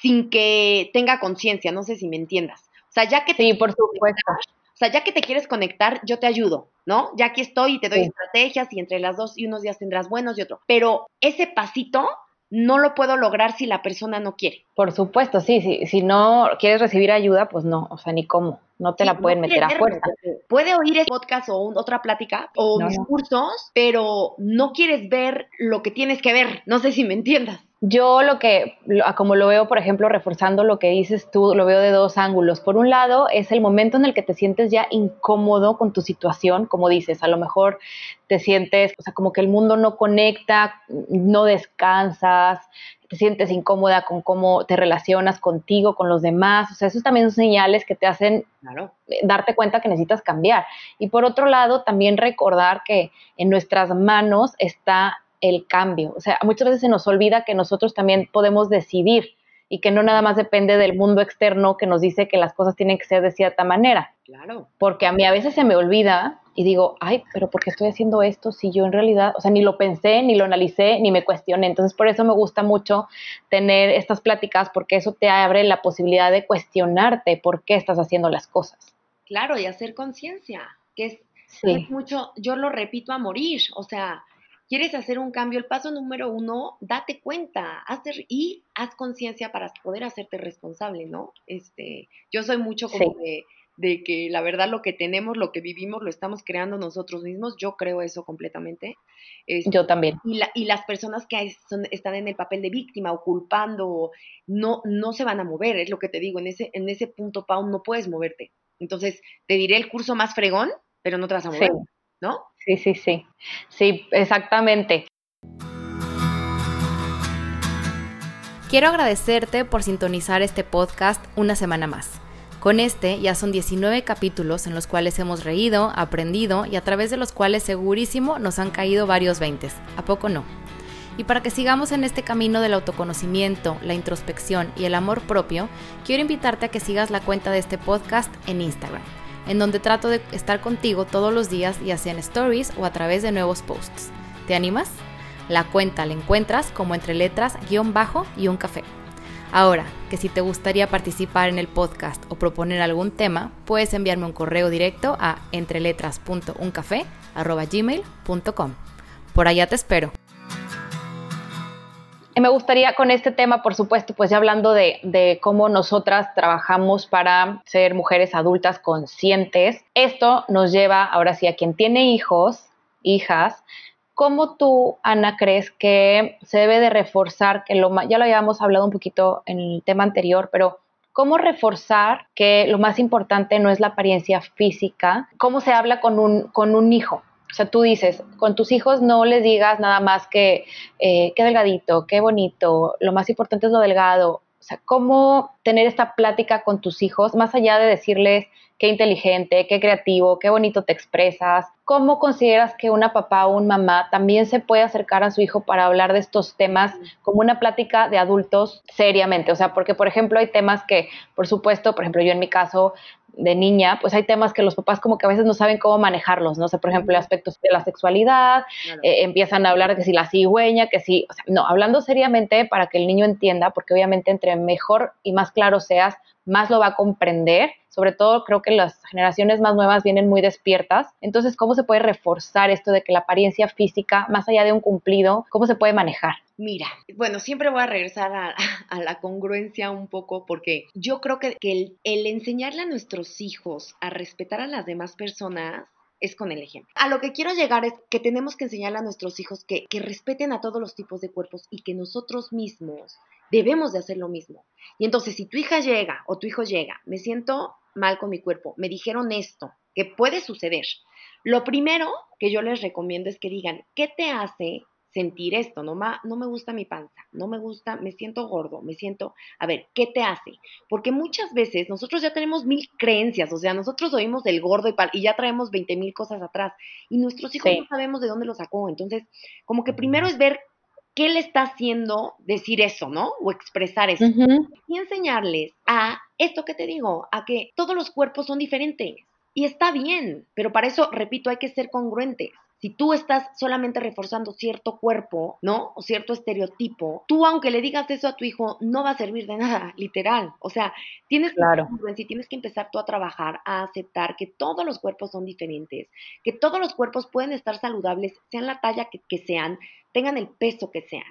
sin que tenga conciencia, no sé si me entiendas. O sea, ya que... Sí, por supuesto. O sea, ya que te quieres conectar, yo te ayudo, ¿no? Ya aquí estoy y te doy estrategias y entre las dos y unos días tendrás buenos y otro. Pero ese pasito no lo puedo lograr si la persona no quiere. Por supuesto, sí, sí. Si no quieres recibir ayuda, pues no, o sea, ni cómo. No te la pueden meter a fuerza. Puede oír este podcast o otra plática o mis cursos, pero no quieres ver lo que tienes que ver. No sé si me entiendas. Yo lo que, como lo veo, por ejemplo, reforzando lo que dices tú, lo veo de dos ángulos. Por un lado, es el momento en el que te sientes ya incómodo con tu situación, como dices, a lo mejor te sientes, o sea, como que el mundo no conecta, no descansas, te sientes incómoda con cómo te relacionas contigo, con los demás. O sea, esos también son señales que te hacen darte cuenta que necesitas cambiar. Y por otro lado, también recordar que en nuestras manos está el cambio. O sea, muchas veces se nos olvida que nosotros también podemos decidir y que no nada más depende del mundo externo que nos dice que las cosas tienen que ser de cierta manera. Claro. Porque a mí a veces se me olvida y digo, ay, pero ¿por qué estoy haciendo esto si yo en realidad, o sea, ni lo pensé, ni lo analicé, ni me cuestioné? Entonces, por eso me gusta mucho tener estas pláticas, porque eso te abre la posibilidad de cuestionarte por qué estás haciendo las cosas. Claro, y hacer conciencia, que es, es mucho, yo lo repito a morir, o sea, quieres hacer un cambio, el paso número uno, date cuenta, hacer y haz conciencia para poder hacerte responsable, ¿no? Este, yo soy mucho como de de que la verdad lo que tenemos, lo que vivimos, lo estamos creando nosotros mismos. Yo creo eso completamente. Este, Yo también. Y, y las personas que están en el papel de víctima o culpando, no, no se van a mover, es lo que te digo. En ese, en ese punto, Pau, no puedes moverte. Entonces, te diré el curso más fregón, pero no te vas a mover, ¿no? Sí, sí, sí. Sí, exactamente. Quiero agradecerte por sintonizar este podcast una semana más. Con este ya son 19 capítulos en los cuales hemos reído, aprendido y a través de los cuales segurísimo nos han caído varios veintes. ¿A poco no? Y para que sigamos en este camino del autoconocimiento, la introspección y el amor propio, quiero invitarte a que sigas la cuenta de este podcast en Instagram, en donde trato de estar contigo todos los días, ya sea en stories o a través de nuevos posts. ¿Te animas? La cuenta la encuentras como entre letras, guion bajo y un café. Ahora, que si te gustaría participar en el podcast o proponer algún tema, puedes enviarme un correo directo a entreletras.uncafe.gmail.com. Por allá te espero. me gustaría con este tema, por supuesto, pues ya hablando de, de, cómo nosotras trabajamos para ser mujeres adultas conscientes, esto nos lleva ahora sí a quien tiene hijos, hijas, ¿Cómo tú, Ana, crees que se debe de reforzar, que lo ya lo habíamos hablado un poquito en el tema anterior, pero cómo reforzar que lo más importante no es la apariencia física? ¿Cómo se habla con un, con un hijo? O sea, tú dices, con tus hijos no les digas nada más que eh, qué delgadito, qué bonito, lo más importante es lo delgado. Sea, cómo tener esta plática con tus hijos, más allá de decirles qué inteligente, qué creativo, qué bonito te expresas. ¿Cómo consideras que una papá o un mamá también se puede acercar a su hijo para hablar de estos temas como una plática de adultos seriamente? O sea, porque por ejemplo hay temas que, por supuesto, por ejemplo yo en mi caso de niña, pues hay temas que los papás como que a veces no saben cómo manejarlos, no sé, por ejemplo, aspectos de la sexualidad, eh, empiezan a hablar de que si la cigüeña, que si, o sea, no, hablando seriamente para que el niño entienda, porque obviamente entre mejor y más claro seas, más lo va a comprender. Sobre todo creo que las generaciones más nuevas vienen muy despiertas. Entonces, ¿cómo se puede reforzar esto de que la apariencia física, más allá de un cumplido, cómo se puede manejar? Mira, bueno, siempre voy a regresar a, la congruencia un poco porque yo creo que, el, enseñarle a nuestros hijos a respetar a las demás personas es con el ejemplo. A lo que quiero llegar es que tenemos que enseñarle a nuestros hijos que, que respeten a todos los tipos de cuerpos y que nosotros mismos debemos de hacer lo mismo. Y entonces, si tu hija llega o tu hijo llega, me siento mal con mi cuerpo, me dijeron esto, que puede suceder. Lo primero que yo les recomiendo es que digan, ¿qué te hace sentir esto? No, no me gusta mi panza, no me gusta, me siento gordo, me siento, a ver, ¿qué te hace? Porque muchas veces nosotros ya tenemos mil creencias, o sea, nosotros oímos del gordo y, y ya traemos 20 mil cosas atrás y nuestros hijos no sabemos de dónde lo sacó. Entonces, como que primero es ver qué le está haciendo decir eso, ¿no? O expresar eso. Y enseñarles a esto que te digo, a que todos los cuerpos son diferentes. Y está bien, pero para eso, repito, hay que ser congruentes. Si tú estás solamente reforzando cierto cuerpo, ¿no? O cierto estereotipo, tú aunque le digas eso a tu hijo, no va a servir de nada, literal. O sea, tienes claro. que, tienes que empezar tú a trabajar, a aceptar que todos los cuerpos son diferentes, que todos los cuerpos pueden estar saludables, sean la talla que, que sean, tengan el peso que sean.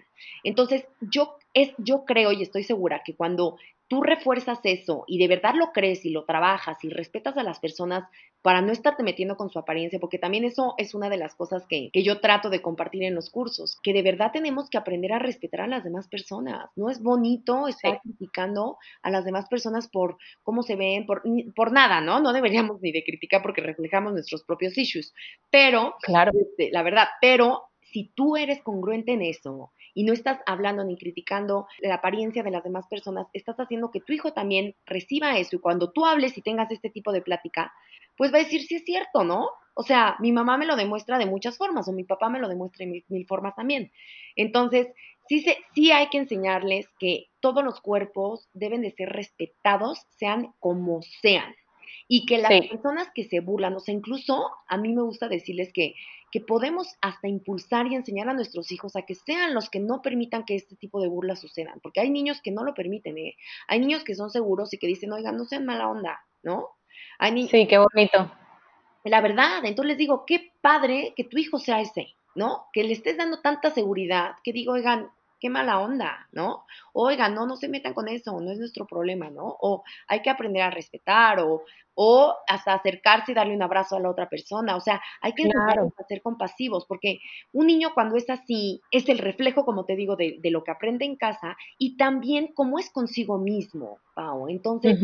Entonces, yo, es, yo creo y estoy segura que cuando tú refuerzas eso y de verdad lo crees y lo trabajas y respetas a las personas para no estarte metiendo con su apariencia, porque también eso es una de las cosas que, yo trato de compartir en los cursos, que de verdad tenemos que aprender a respetar a las demás personas. No es bonito estar criticando a las demás personas por cómo se ven, por, por nada, ¿no? No deberíamos ni de criticar porque reflejamos nuestros propios issues, pero, claro. Este, la verdad, pero si tú eres congruente en eso y no estás hablando ni criticando la apariencia de las demás personas, estás haciendo que tu hijo también reciba eso y cuando tú hables y tengas este tipo de plática, pues va a decir si es cierto, ¿no? O sea, mi mamá me lo demuestra de muchas formas o mi papá me lo demuestra de mil, formas también. Entonces, sí, se, sí hay que enseñarles que todos los cuerpos deben de ser respetados, sean como sean. Y que las personas que se burlan, o sea, incluso a mí me gusta decirles que, que podemos hasta impulsar y enseñar a nuestros hijos a que sean los que no permitan que este tipo de burlas sucedan, porque hay niños que no lo permiten, ¿eh? Hay niños que son seguros y que dicen, oigan, no sean mala onda, ¿no? Hay sí, qué bonito. La verdad, entonces les digo, qué padre que tu hijo sea ese, ¿no? Que le estés dando tanta seguridad, que digo, oigan, qué mala onda, ¿no? Oigan, no, no se metan con eso, no es nuestro problema, ¿no? O hay que aprender a respetar, o, o hasta acercarse y darle un abrazo a la otra persona, o sea, hay que a ser compasivos, porque un niño cuando es así, es el reflejo, como te digo, de, de lo que aprende en casa y también cómo es consigo mismo, Pau. Entonces,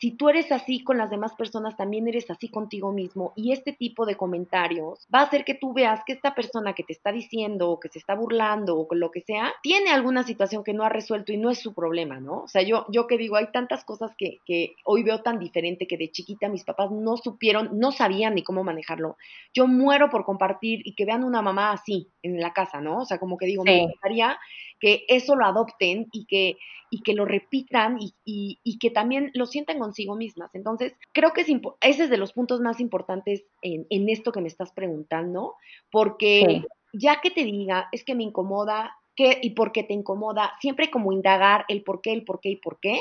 si tú eres así con las demás personas, también eres así contigo mismo. Y este tipo de comentarios va a hacer que tú veas que esta persona que te está diciendo o que se está burlando o lo que sea, tiene alguna situación que no ha resuelto y no es su problema, ¿no? O sea, yo, yo que digo, hay tantas cosas que, que hoy veo tan diferente que de chiquita mis papás no supieron, no sabían ni cómo manejarlo. Yo muero por compartir y que vean una mamá así en la casa, ¿no? O sea, como que digo, me gustaría que eso lo adopten y que, y que lo repitan y, y, que también lo sientan consigo mismas. Entonces, creo que es ese es de los puntos más importantes en, en esto que me estás preguntando, porque ya que te diga, es que me incomoda qué y por qué te incomoda, siempre como indagar el por qué, el por qué y por qué.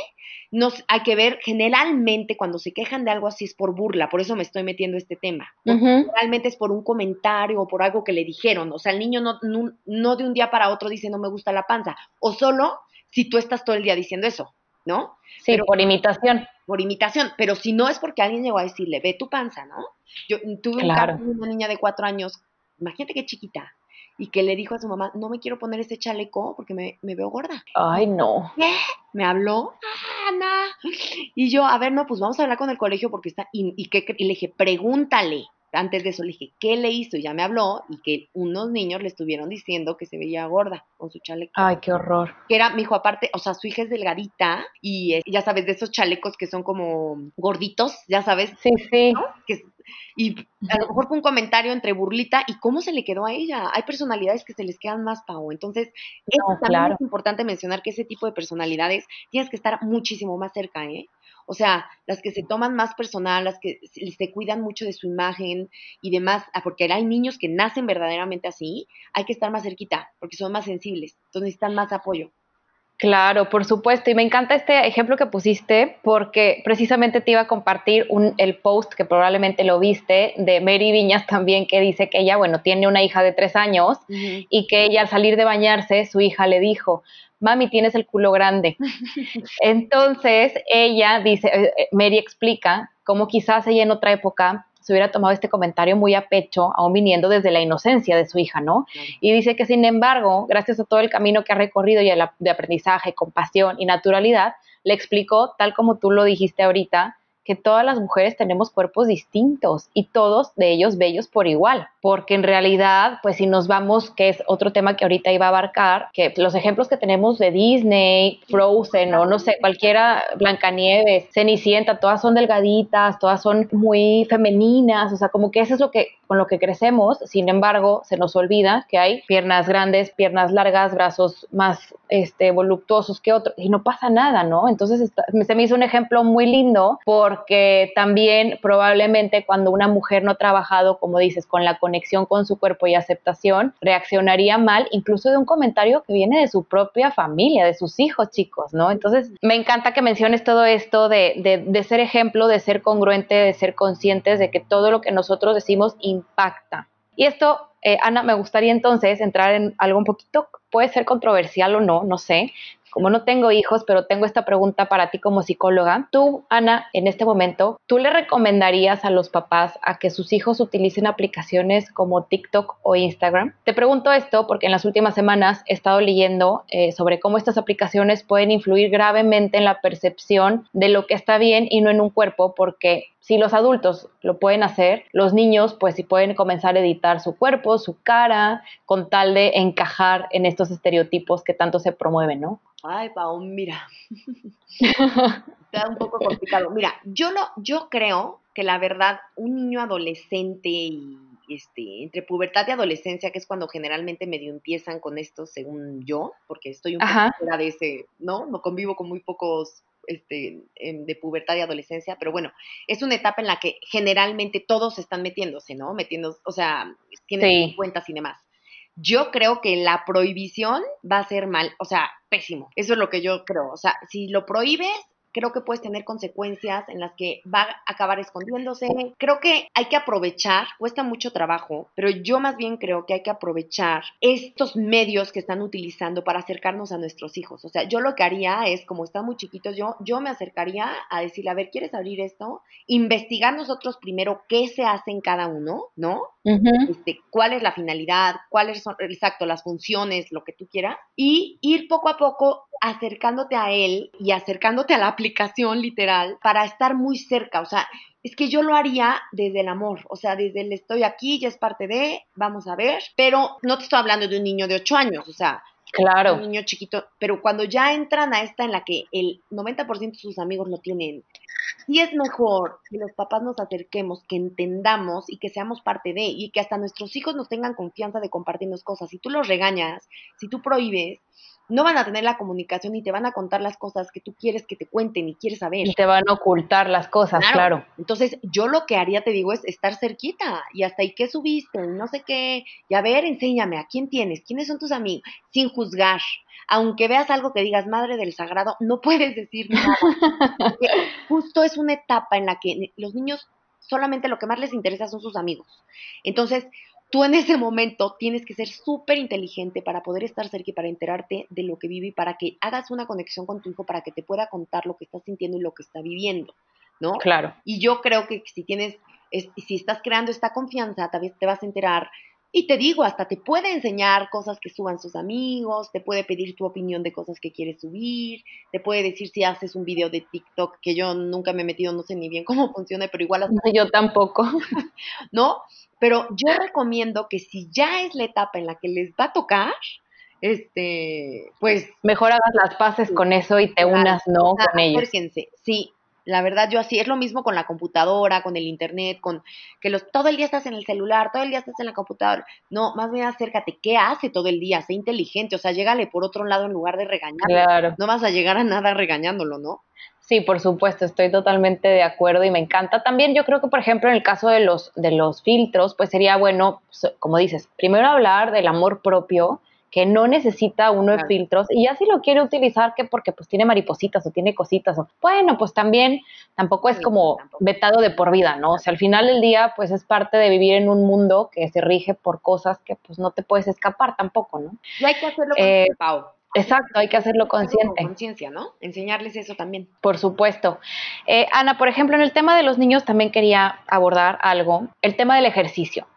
Nos, hay que ver, generalmente cuando se quejan de algo así es por burla, por eso me estoy metiendo este tema. Realmente es por un comentario o por algo que le dijeron. O sea, el niño no, no, de un día para otro dice no me gusta la panza. O solo si tú estás todo el día diciendo eso, ¿no? Sí, por imitación. Por imitación, pero si no es porque alguien llegó a decirle, ve tu panza, ¿no? Yo tuve un caso de una niña de cuatro años, imagínate qué chiquita, y que le dijo a su mamá, no me quiero poner ese chaleco porque me, veo gorda. Ay, no. ¿Qué? Me habló, Ana. Y yo, a ver, no, pues vamos a hablar con el colegio porque está, y, y, que, y le dije, pregúntale. Antes de eso le dije, ¿qué le hizo? Y ya me habló y que unos niños le estuvieron diciendo que se veía gorda con su chaleco. Ay, qué horror. Que era, mi hijo, aparte, o sea, su hija es delgadita y ya sabes, de esos chalecos que son como gorditos, ya sabes. Sí, sí. Que y a lo mejor fue un comentario entre burlita y cómo se le quedó a ella. Hay personalidades que se les quedan más, Pau. Entonces, también es importante mencionar que ese tipo de personalidades tienes que estar muchísimo más cerca, ¿eh? O sea, las que se toman más personal, las que se cuidan mucho de su imagen y demás, ah, porque hay niños que nacen verdaderamente así, hay que estar más cerquita, porque son más sensibles, entonces necesitan más apoyo. Claro, por supuesto. Y me encanta este ejemplo que pusiste porque precisamente te iba a compartir un, el post que probablemente lo viste de Mary Viñas también que dice que ella, bueno, tiene una hija de tres años y que ella al salir de bañarse, su hija le dijo, mami, tienes el culo grande. Entonces ella dice, eh, eh, Mary explica cómo quizás ella en otra época se hubiera tomado este comentario muy a pecho, aún viniendo desde la inocencia de su hija, ¿no? Y dice que, sin embargo, gracias a todo el camino que ha recorrido y a de aprendizaje, compasión y naturalidad, le explicó, tal como tú lo dijiste ahorita, que todas las mujeres tenemos cuerpos distintos y todos de ellos bellos por igual, porque en realidad, pues si nos vamos, que es otro tema que ahorita iba a abarcar, que los ejemplos que tenemos de Disney, Frozen o no sé, cualquiera, Blancanieves, Cenicienta, todas son delgaditas, todas son muy femeninas, o sea, como que eso es lo que con lo que crecemos, sin embargo, se nos olvida que hay piernas grandes, piernas largas, brazos más este, voluptuosos que otros, y no pasa nada, ¿no? Entonces, se me hizo un ejemplo muy lindo porque también probablemente cuando una mujer no ha trabajado, como dices, con la conexión con su cuerpo y aceptación, reaccionaría mal, incluso de un comentario que viene de su propia familia, de sus hijos, chicos, ¿no? Entonces, me encanta que menciones todo esto de, de, de ser ejemplo, de ser congruente, de ser conscientes de que todo lo que nosotros decimos impacta. Y esto, eh, Ana, me gustaría entonces entrar en algo un poquito, puede ser controversial o no, no sé, como no tengo hijos, pero tengo esta pregunta para ti como psicóloga. Tú, Ana, en este momento, ¿tú le recomendarías a los papás a que sus hijos utilicen aplicaciones como TikTok o Instagram? Te pregunto esto porque en las últimas semanas he estado leyendo eh, sobre cómo estas aplicaciones pueden influir gravemente en la percepción de lo que está bien y no en un cuerpo, porque si los adultos lo pueden hacer, los niños pues sí pueden comenzar a editar su cuerpo, su cara, con tal de encajar en estos estereotipos que tanto se promueven, ¿no? Ay, Pau, mira. Está un poco complicado. Mira, yo no, yo creo que la verdad, un niño adolescente y este, entre pubertad y adolescencia, que es cuando generalmente medio empiezan con esto, según yo, porque estoy un poco fuera de ese, ¿no? No convivo con muy pocos este, de pubertad y adolescencia, pero bueno, es una etapa en la que generalmente todos están metiéndose, ¿no? Metiendo, o sea, tienen cuentas y demás. Yo creo que la prohibición va a ser mal, o sea, pésimo. Eso es lo que yo creo. O sea, si lo prohíbes, creo que puedes tener consecuencias en las que va a acabar escondiéndose. Creo que hay que aprovechar, cuesta mucho trabajo, pero yo más bien creo que hay que aprovechar estos medios que están utilizando para acercarnos a nuestros hijos. O sea, yo lo que haría es, como están muy chiquitos, yo, yo me acercaría a decirle, a ver, ¿quieres abrir esto? Investigar nosotros primero qué se hace en cada uno, ¿no? este, cuál es la finalidad, cuáles son, exacto, las funciones, lo que tú quieras, y ir poco a poco acercándote a él y acercándote a la aplicación literal para estar muy cerca. O sea, es que yo lo haría desde el amor, o sea, desde el estoy aquí, ya es parte de, vamos a ver, pero no te estoy hablando de un niño de 8 años, o sea, Claro. Un niño chiquito, pero cuando ya entran a esta en la que el 90% de sus amigos lo tienen, sí es mejor que los papás nos acerquemos, que entendamos y que seamos parte de, y que hasta nuestros hijos nos tengan confianza de compartirnos cosas. Si tú los regañas, si tú prohíbes, no van a tener la comunicación y te van a contar las cosas que tú quieres que te cuenten y quieres saber. Y te van a ocultar las cosas, claro. Entonces, yo lo que haría, te digo, es estar cerquita y hasta ahí qué subiste, no sé qué, y a ver, enséñame, ¿a quién tienes? ¿Quiénes son tus amigos? Sin juzgar. Aunque veas algo que digas, madre del sagrado, no puedes decir nada. justo es una etapa en la que los niños solamente lo que más les interesa son sus amigos. Entonces, tú en ese momento tienes que ser súper inteligente para poder estar cerca y para enterarte de lo que vive y para que hagas una conexión con tu hijo para que te pueda contar lo que está sintiendo y lo que está viviendo, ¿no? Claro. Y yo creo que si tienes, si estás creando esta confianza, tal vez te vas a enterar y te digo, hasta te puede enseñar cosas que suban sus amigos, te puede pedir tu opinión de cosas que quieres subir, te puede decir si haces un video de TikTok, que yo nunca me he metido, no sé ni bien cómo funciona, pero igual... Hasta... Yo tampoco. ¿No? Pero yo recomiendo que si ya es la etapa en la que les va a tocar, este, pues... Mejor hagas las paces con eso y te unas, ¿no? con ellos. Sí, la verdad, yo así, es lo mismo con la computadora, con el internet, con que los, todo el día estás en el celular, todo el día estás en la computadora. No, más bien acércate, ¿qué hace todo el día? Sé inteligente, o sea, llégale por otro lado en lugar de regañarlo. Claro. No vas a llegar a nada regañándolo, ¿no? Sí, por supuesto, estoy totalmente de acuerdo y me encanta. También yo creo que, por ejemplo, en el caso de los, de los filtros, pues sería bueno, como dices, primero hablar del amor propio, que no necesita uno de filtros y ya si lo quiere utilizar que porque pues tiene maripositas o tiene cositas o bueno pues también tampoco es como vetado de por vida no o sea al final del día pues es parte de vivir en un mundo que se rige por cosas que pues no te puedes escapar tampoco no y hay que hacerlo con eh, Pau. Exacto, hay que hacerlo consciente. Conciencia, ¿no? Enseñarles eso también. Por supuesto. Eh, Ana, por ejemplo, en el tema de los niños también quería abordar algo, el tema del ejercicio.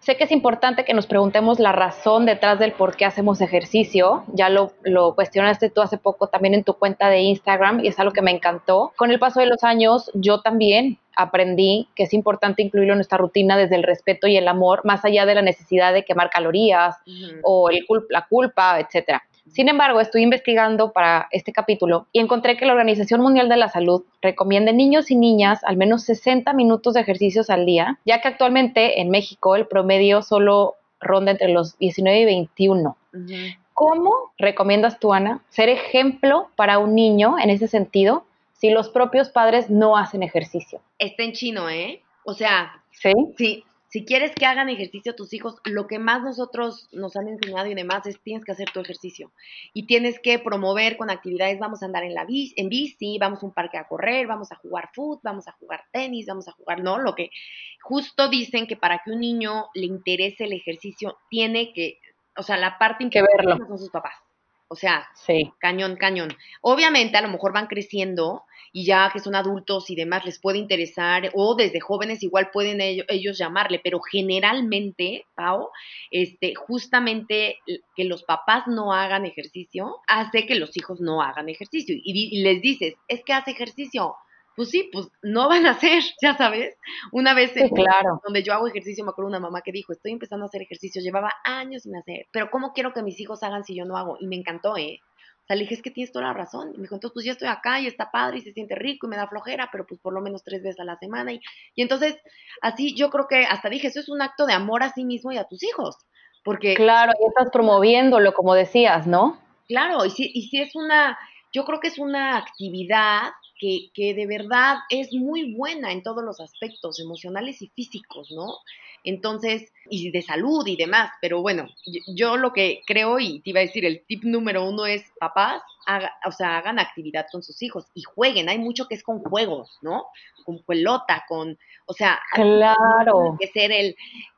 Sé que es importante que nos preguntemos la razón detrás del por qué hacemos ejercicio. Ya lo, lo, cuestionaste tú hace poco también en tu cuenta de Instagram y es algo que me encantó. Con el paso de los años, yo también aprendí que es importante incluirlo en nuestra rutina desde el respeto y el amor, más allá de la necesidad de quemar calorías o el la culpa, etcétera. Sin embargo, estoy investigando para este capítulo y encontré que la Organización Mundial de la Salud recomienda niños y niñas al menos 60 minutos de ejercicios al día, ya que actualmente en México el promedio solo ronda entre los 19 y 21. ¿Cómo recomiendas tú, Ana, ser ejemplo para un niño en ese sentido si los propios padres no hacen ejercicio? Está en chino, ¿eh? O sea, ¿Sí? Sí, si quieres que hagan ejercicio tus hijos, lo que más nosotros nos han enseñado y demás es tienes que hacer tu ejercicio. Y tienes que promover con actividades, vamos a andar en la bici, en bici, vamos a un parque a correr, vamos a jugar fútbol, vamos a jugar tenis, vamos a jugar, no, lo que justo dicen que para que un niño le interese el ejercicio tiene que, o sea, la parte que verlo. son sus papás. O sea, sí. cañón, cañón. Obviamente a lo mejor van creciendo y ya que son adultos y demás les puede interesar o desde jóvenes igual pueden ellos, llamarle, pero generalmente, Pau, este, justamente que los papás no hagan ejercicio hace que los hijos no hagan ejercicio y, y les dices, es que hace ejercicio, pues sí, pues no van a hacer, ya sabes. Una vez claro. donde yo hago ejercicio, me acuerdo una mamá que dijo, estoy empezando a hacer ejercicio, llevaba años sin hacer, pero ¿cómo quiero que mis hijos hagan si yo no hago? Y me encantó, ¿eh? O sea, le dije, es que tienes toda la razón. Y me dijo, entonces pues ya estoy acá y está padre y se siente rico y me da flojera, pero pues por lo menos tres veces a la semana. Y, y entonces, así yo creo que hasta dije, eso es un acto de amor a sí mismo y a tus hijos. Porque... Claro, y estás promoviéndolo, como decías, ¿no? Claro, y si, y si es una yo creo que es una actividad que, que, de verdad es muy buena en todos los aspectos emocionales y físicos, ¿no? Entonces, y de salud y demás, pero bueno, yo, lo que creo y te iba a decir, el tip número uno es papás, o sea, hagan actividad con sus hijos y jueguen, hay mucho que es con juegos, ¿no? Con pelota, con, o sea, claro. que ser el,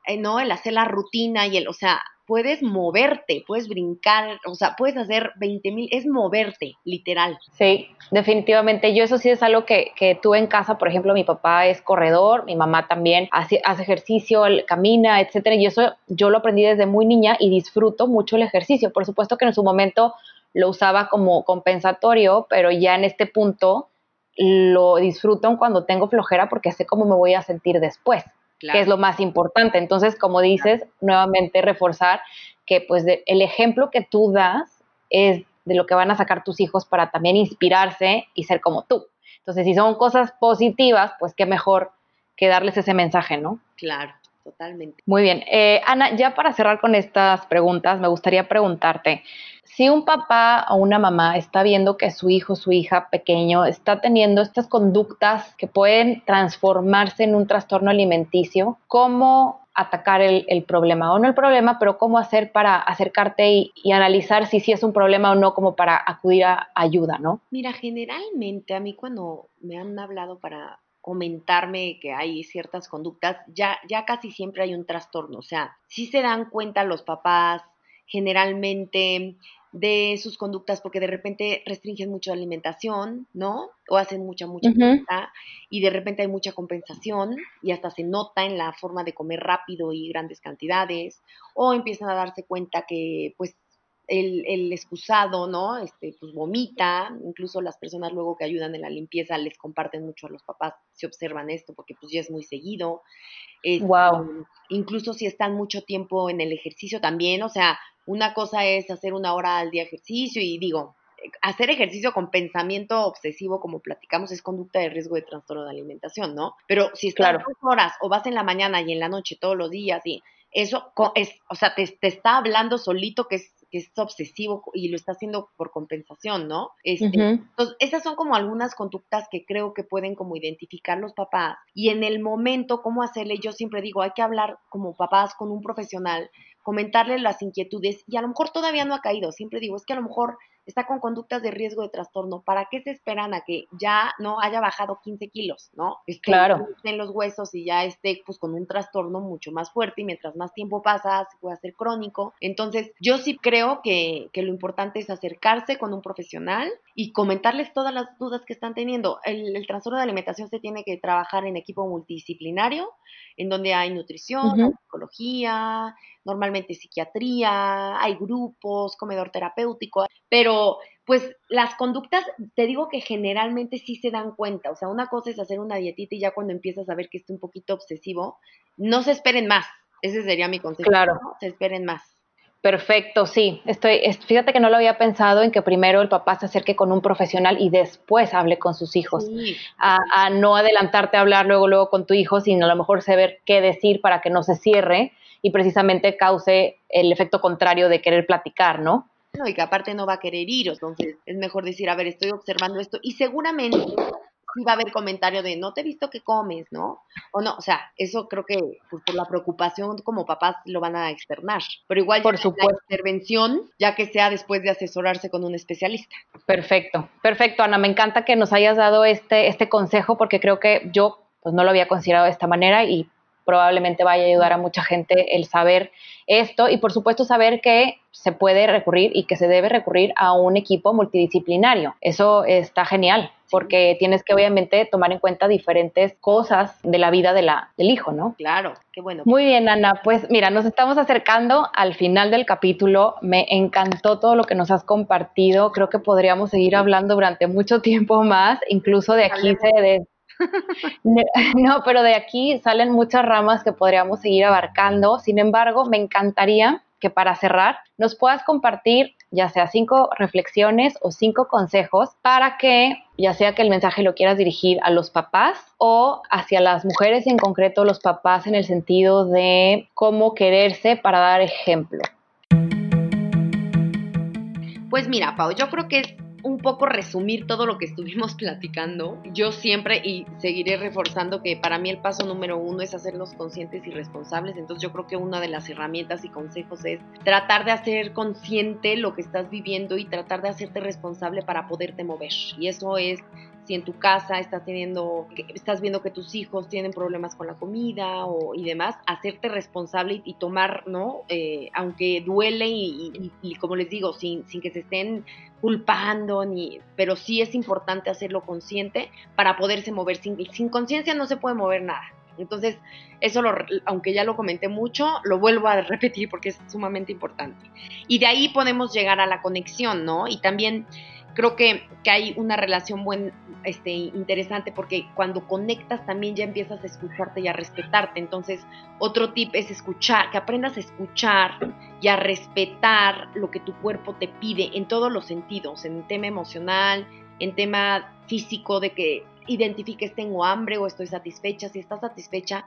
eh, ¿no? El hacer la rutina y el, o sea, puedes moverte, puedes brincar, o sea, puedes hacer 20 mil, es moverte, literal. Sí, definitivamente. Yo eso sí es algo que, que tuve en casa, por ejemplo, mi papá es corredor, mi mamá también hace, hace ejercicio, camina, etcétera, y eso yo lo aprendí desde muy niña y disfruto mucho el ejercicio. Por supuesto que en su momento lo usaba como compensatorio, pero ya en este punto lo disfruto cuando tengo flojera porque sé cómo me voy a sentir después que es lo más importante. Entonces, como dices, nuevamente reforzar que pues el ejemplo que tú das es de lo que van a sacar tus hijos para también inspirarse y ser como tú. Entonces, si son cosas positivas, pues qué mejor que darles ese mensaje, ¿no? Claro, totalmente. Muy bien. Eh, Ana, ya para cerrar con estas preguntas, me gustaría preguntarte, si un papá o una mamá está viendo que su hijo, su hija pequeño está teniendo estas conductas que pueden transformarse en un trastorno alimenticio, ¿cómo atacar el, problema? O no el problema, pero cómo hacer para acercarte y, analizar si sí es un problema o no, como para acudir a ayuda, ¿no? Mira, generalmente a mí cuando me han hablado para comentarme que hay ciertas conductas, ya, ya casi siempre hay un trastorno. O sea, si se dan cuenta los papás, generalmente de sus conductas porque de repente restringen mucho la alimentación, ¿no? O hacen mucha, mucha y de repente hay mucha compensación y hasta se nota en la forma de comer rápido y grandes cantidades o empiezan a darse cuenta que pues el, el, excusado, ¿no? Este, pues vomita, incluso las personas luego que ayudan en la limpieza les comparten mucho a los papás si observan esto, porque pues ya es muy seguido. wow. Este, incluso si están mucho tiempo en el ejercicio también, o sea, una cosa es hacer una hora al día ejercicio y digo, hacer ejercicio con pensamiento obsesivo, como platicamos, es conducta de riesgo de trastorno de alimentación, ¿no? Pero si estás claro. dos horas o vas en la mañana y en la noche todos los días y eso es, o sea, te, te está hablando solito que es que es obsesivo y lo está haciendo por compensación, ¿no? Este, Entonces, esas son como algunas conductas que creo que pueden como identificar los papás y en el momento, ¿cómo hacerle? Yo siempre digo, hay que hablar como papás con un profesional, comentarle las inquietudes y a lo mejor todavía no ha caído, siempre digo, es que a lo mejor está con conductas de riesgo de trastorno, ¿para qué se esperan a que ya no haya bajado 15 kilos, ¿no? claro. En los huesos y ya esté pues con un trastorno mucho más fuerte y mientras más tiempo pasa se puede hacer crónico. Entonces yo sí creo que, que lo importante es acercarse con un profesional y comentarles todas las dudas que están teniendo. El, el trastorno de alimentación se tiene que trabajar en equipo multidisciplinario, en donde hay nutrición, psicología, normalmente psiquiatría, hay grupos, comedor terapéutico, pero pues las conductas, te digo que generalmente sí se dan cuenta, o sea, una cosa es hacer una dietita y ya cuando empiezas a ver que está un poquito obsesivo, no se esperen más, ese sería mi consejo, claro. ¿no? se esperen más. Perfecto, sí. Estoy, fíjate que no lo había pensado en que primero el papá se acerque con un profesional y después hable con sus hijos. A, no adelantarte a hablar luego, luego con tu hijo, sino a lo mejor saber qué decir para que no se cierre y precisamente cause el efecto contrario de querer platicar, ¿no? No, y que aparte no va a querer ir, entonces es mejor decir, a ver, estoy observando esto y seguramente sí va a haber comentario de no te he visto que comes, ¿no? O no, o sea, eso creo que pues, por la preocupación como papás lo van a externar, pero igual por supuesto. la intervención, ya que sea después de asesorarse con un especialista. Perfecto, perfecto, Ana, me encanta que nos hayas dado este, este consejo porque creo que yo pues no lo había considerado de esta manera y probablemente vaya a ayudar a mucha gente el saber esto y por supuesto saber que se puede recurrir y que se debe recurrir a un equipo multidisciplinario. Eso está genial porque tienes que obviamente tomar en cuenta diferentes cosas de la vida de la, del hijo, ¿no? Claro, qué bueno. Muy bien, Ana. Pues mira, nos estamos acercando al final del capítulo. Me encantó todo lo que nos has compartido. Creo que podríamos seguir hablando durante mucho tiempo más. Incluso de aquí se... De, no, pero de aquí salen muchas ramas que podríamos seguir abarcando. Sin embargo, me encantaría que para cerrar nos puedas compartir ya sea cinco reflexiones o cinco consejos para que ya sea que el mensaje lo quieras dirigir a los papás o hacia las mujeres en concreto los papás en el sentido de cómo quererse para dar ejemplo. Pues mira, Pau, yo creo que un poco resumir todo lo que estuvimos platicando, yo siempre y seguiré reforzando que para mí el paso número uno es hacernos conscientes y responsables. Entonces yo creo que una de las herramientas y consejos es tratar de hacer consciente lo que estás viviendo y tratar de hacerte responsable para poderte mover. Y eso es si en tu casa estás teniendo, estás viendo que tus hijos tienen problemas con la comida o, y demás, hacerte responsable y, tomar, ¿no? Eh, aunque duele y, como les digo, sin, sin que se estén culpando, ni, pero sí es importante hacerlo consciente para poderse mover. Sin, sin conciencia no se puede mover nada. Entonces, eso, lo, aunque ya lo comenté mucho, lo vuelvo a repetir porque es sumamente importante. Y de ahí podemos llegar a la conexión, ¿no? Y también creo que, que hay una relación buen, este, interesante porque cuando conectas también ya empiezas a escucharte y a respetarte. Entonces, otro tip es escuchar, que aprendas a escuchar y a respetar lo que tu cuerpo te pide en todos los sentidos, en tema emocional, en tema físico, de que identifiques tengo hambre o estoy satisfecha. Si estás satisfecha,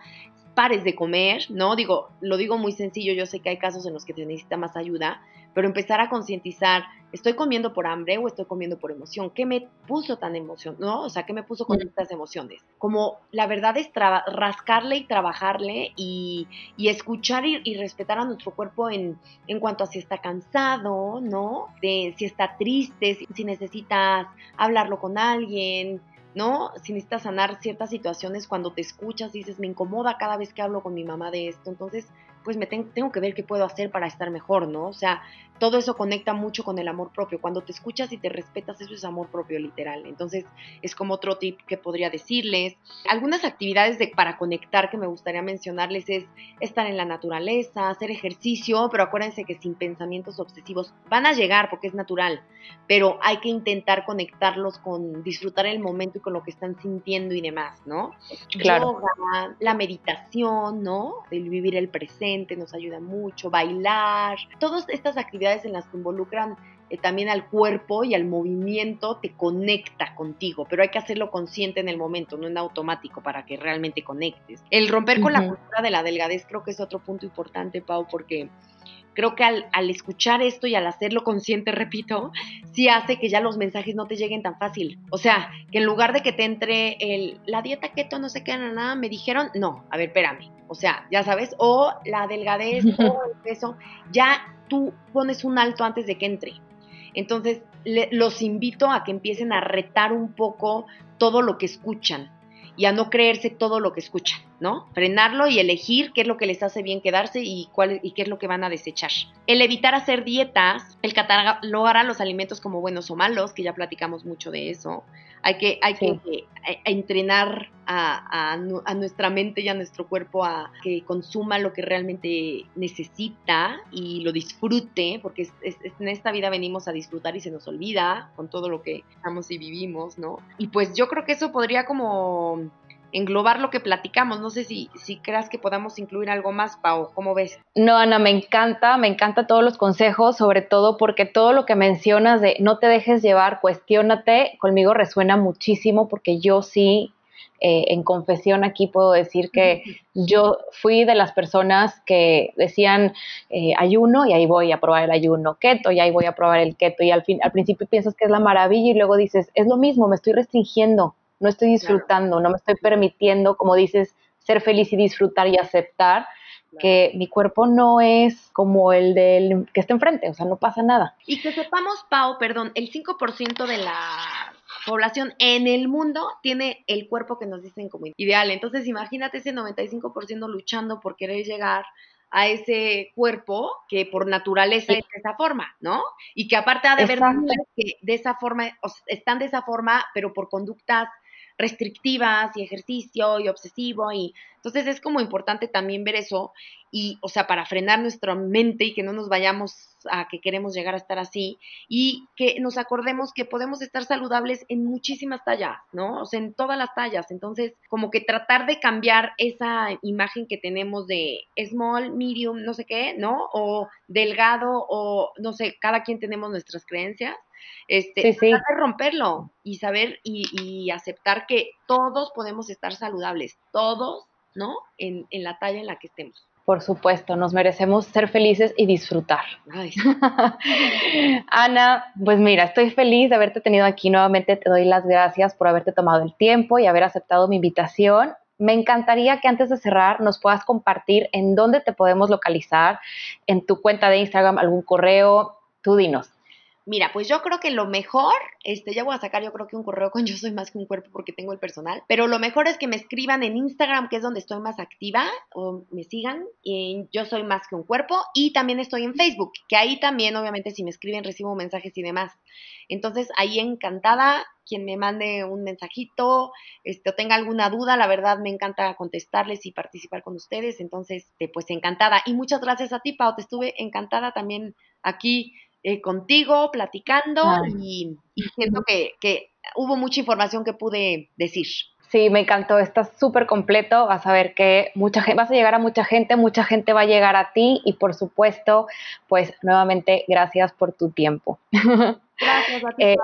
pares de comer, ¿no? Digo, lo digo muy sencillo, yo sé que hay casos en los que se necesita más ayuda, pero empezar a concientizar, ¿estoy comiendo por hambre o estoy comiendo por emoción? ¿Qué me puso tan emoción? ¿No? O sea, ¿qué me puso con estas emociones? Como la verdad es rascarle y trabajarle y, escuchar y, respetar a nuestro cuerpo en, en cuanto a si está cansado, ¿no? De si está triste, si, si necesitas hablarlo con alguien, ¿no? Si necesitas sanar ciertas situaciones cuando te escuchas, dices, me incomoda cada vez que hablo con mi mamá de esto, entonces pues me tengo que ver qué puedo hacer para estar mejor, ¿no? O sea, todo eso conecta mucho con el amor propio. Cuando te escuchas y te respetas, eso es amor propio literal. Entonces, es como otro tip que podría decirles. Algunas actividades de, para conectar que me gustaría mencionarles es estar en la naturaleza, hacer ejercicio, pero acuérdense que sin pensamientos obsesivos van a llegar porque es natural, pero hay que intentar conectarlos con disfrutar el momento y con lo que están sintiendo y demás, ¿no? Claro. la meditación, ¿no? El vivir el presente nos ayuda mucho, bailar, todas estas actividades en las que involucran eh, también al cuerpo y al movimiento te conecta contigo, pero hay que hacerlo consciente en el momento, no en automático para que realmente conectes. El romper con la cultura de la delgadez creo que es otro punto importante, Pau, porque creo que al, al, escuchar esto y al hacerlo consciente, repito, sí hace que ya los mensajes no te lleguen tan fácil. O sea, que en lugar de que te entre el, la dieta keto no se queda nada, me dijeron, no, a ver, espérame. O sea, ya sabes, o la delgadez o el peso, ya tú pones un alto antes de que entre. Entonces, los invito a que empiecen a retar un poco todo lo que escuchan y a no creerse todo lo que escuchan, ¿no? Frenarlo y elegir qué es lo que les hace bien quedarse y, cuál, y qué es lo que van a desechar. El evitar hacer dietas, el catalogar a los alimentos como buenos o malos, que ya platicamos mucho de eso, hay que, hay que eh, entrenar a, nuestra mente y a nuestro cuerpo a que consuma lo que realmente necesita y lo disfrute, porque en esta vida venimos a disfrutar y se nos olvida con todo lo que estamos y vivimos, ¿no? Y pues yo creo que eso podría como englobar lo que platicamos. No sé si, si creas que podamos incluir algo más, Pau, ¿cómo ves? No, Ana, me encanta, me encanta todos los consejos, sobre todo porque todo lo que mencionas de no te dejes llevar, cuestiónate, conmigo resuena muchísimo porque yo sí eh, en confesión aquí puedo decir que yo fui de las personas que decían eh, ayuno y ahí voy a probar el ayuno, keto y ahí voy a probar el keto y al, fin, al principio piensas que es la maravilla y luego dices, es lo mismo, me estoy restringiendo, no estoy disfrutando, no me estoy permitiendo, como dices, ser feliz y disfrutar y aceptar que mi cuerpo no es como el del que está enfrente, o sea, no pasa nada. Y que sepamos, Pau, perdón, el 5% de la población en el mundo tiene el cuerpo que nos dicen como ideal. Entonces, imagínate ese 95% luchando por querer llegar a ese cuerpo que por naturaleza es de esa forma, ¿no? Y que aparte ha de ver que de esa forma, están de esa forma, pero por conductas restrictivas y ejercicio y obsesivo y entonces es como importante también ver eso y, o sea, para frenar nuestra mente y que no nos vayamos a que queremos llegar a estar así y que nos acordemos que podemos estar saludables en muchísimas tallas, ¿no? O sea, en todas las tallas. Entonces, como que tratar de cambiar esa imagen que tenemos de small, medium, no sé qué, ¿no? O delgado o, no sé, cada quien tenemos nuestras creencias este, sí, romperlo y saber y, aceptar que todos podemos estar saludables, todos, ¿no? En, en la talla en la que estemos. Por supuesto, nos merecemos ser felices y disfrutar. Ana, pues mira, estoy feliz de haberte tenido aquí nuevamente. Te doy las gracias por haberte tomado el tiempo y haber aceptado mi invitación. Me encantaría que antes de cerrar nos puedas compartir en dónde te podemos localizar, en tu cuenta de Instagram, algún correo. Tú dinos. Mira, pues yo creo que lo mejor, este, ya voy a sacar yo creo que un correo con yo soy más que un cuerpo porque tengo el personal, pero lo mejor es que me escriban en Instagram, que es donde estoy más activa, o me sigan, y yo soy más que un cuerpo, y también estoy en Facebook, que ahí también obviamente si me escriben recibo mensajes y demás. Entonces ahí encantada, quien me mande un mensajito, este, o tenga alguna duda, la verdad me encanta contestarles y participar con ustedes, entonces este, pues encantada. Y muchas gracias a ti, Pau, te estuve encantada también aquí eh, contigo, platicando y, siento que, que, hubo mucha información que pude decir. Sí, me encantó, está súper completo, vas a ver que mucha gente, vas a llegar a mucha gente, mucha gente va a llegar a ti y por supuesto, pues nuevamente gracias por tu tiempo. Gracias a ti, eh,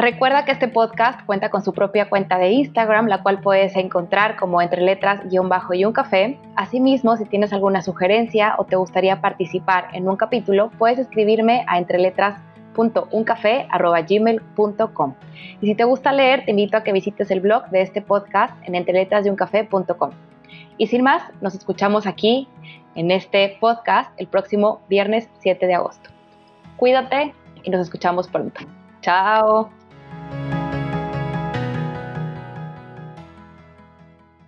Recuerda que este podcast cuenta con su propia cuenta de Instagram, la cual puedes encontrar como entre letras guion bajo y un café. Asimismo, si tienes alguna sugerencia o te gustaría participar en un capítulo, puedes escribirme a entreletras.uncafé.gmail.com. Y si te gusta leer, te invito a que visites el blog de este podcast en entreletrasdeuncafé.com. Y sin más, nos escuchamos aquí en este podcast el próximo viernes 7 de agosto. Cuídate y nos escuchamos pronto. Chao. thank you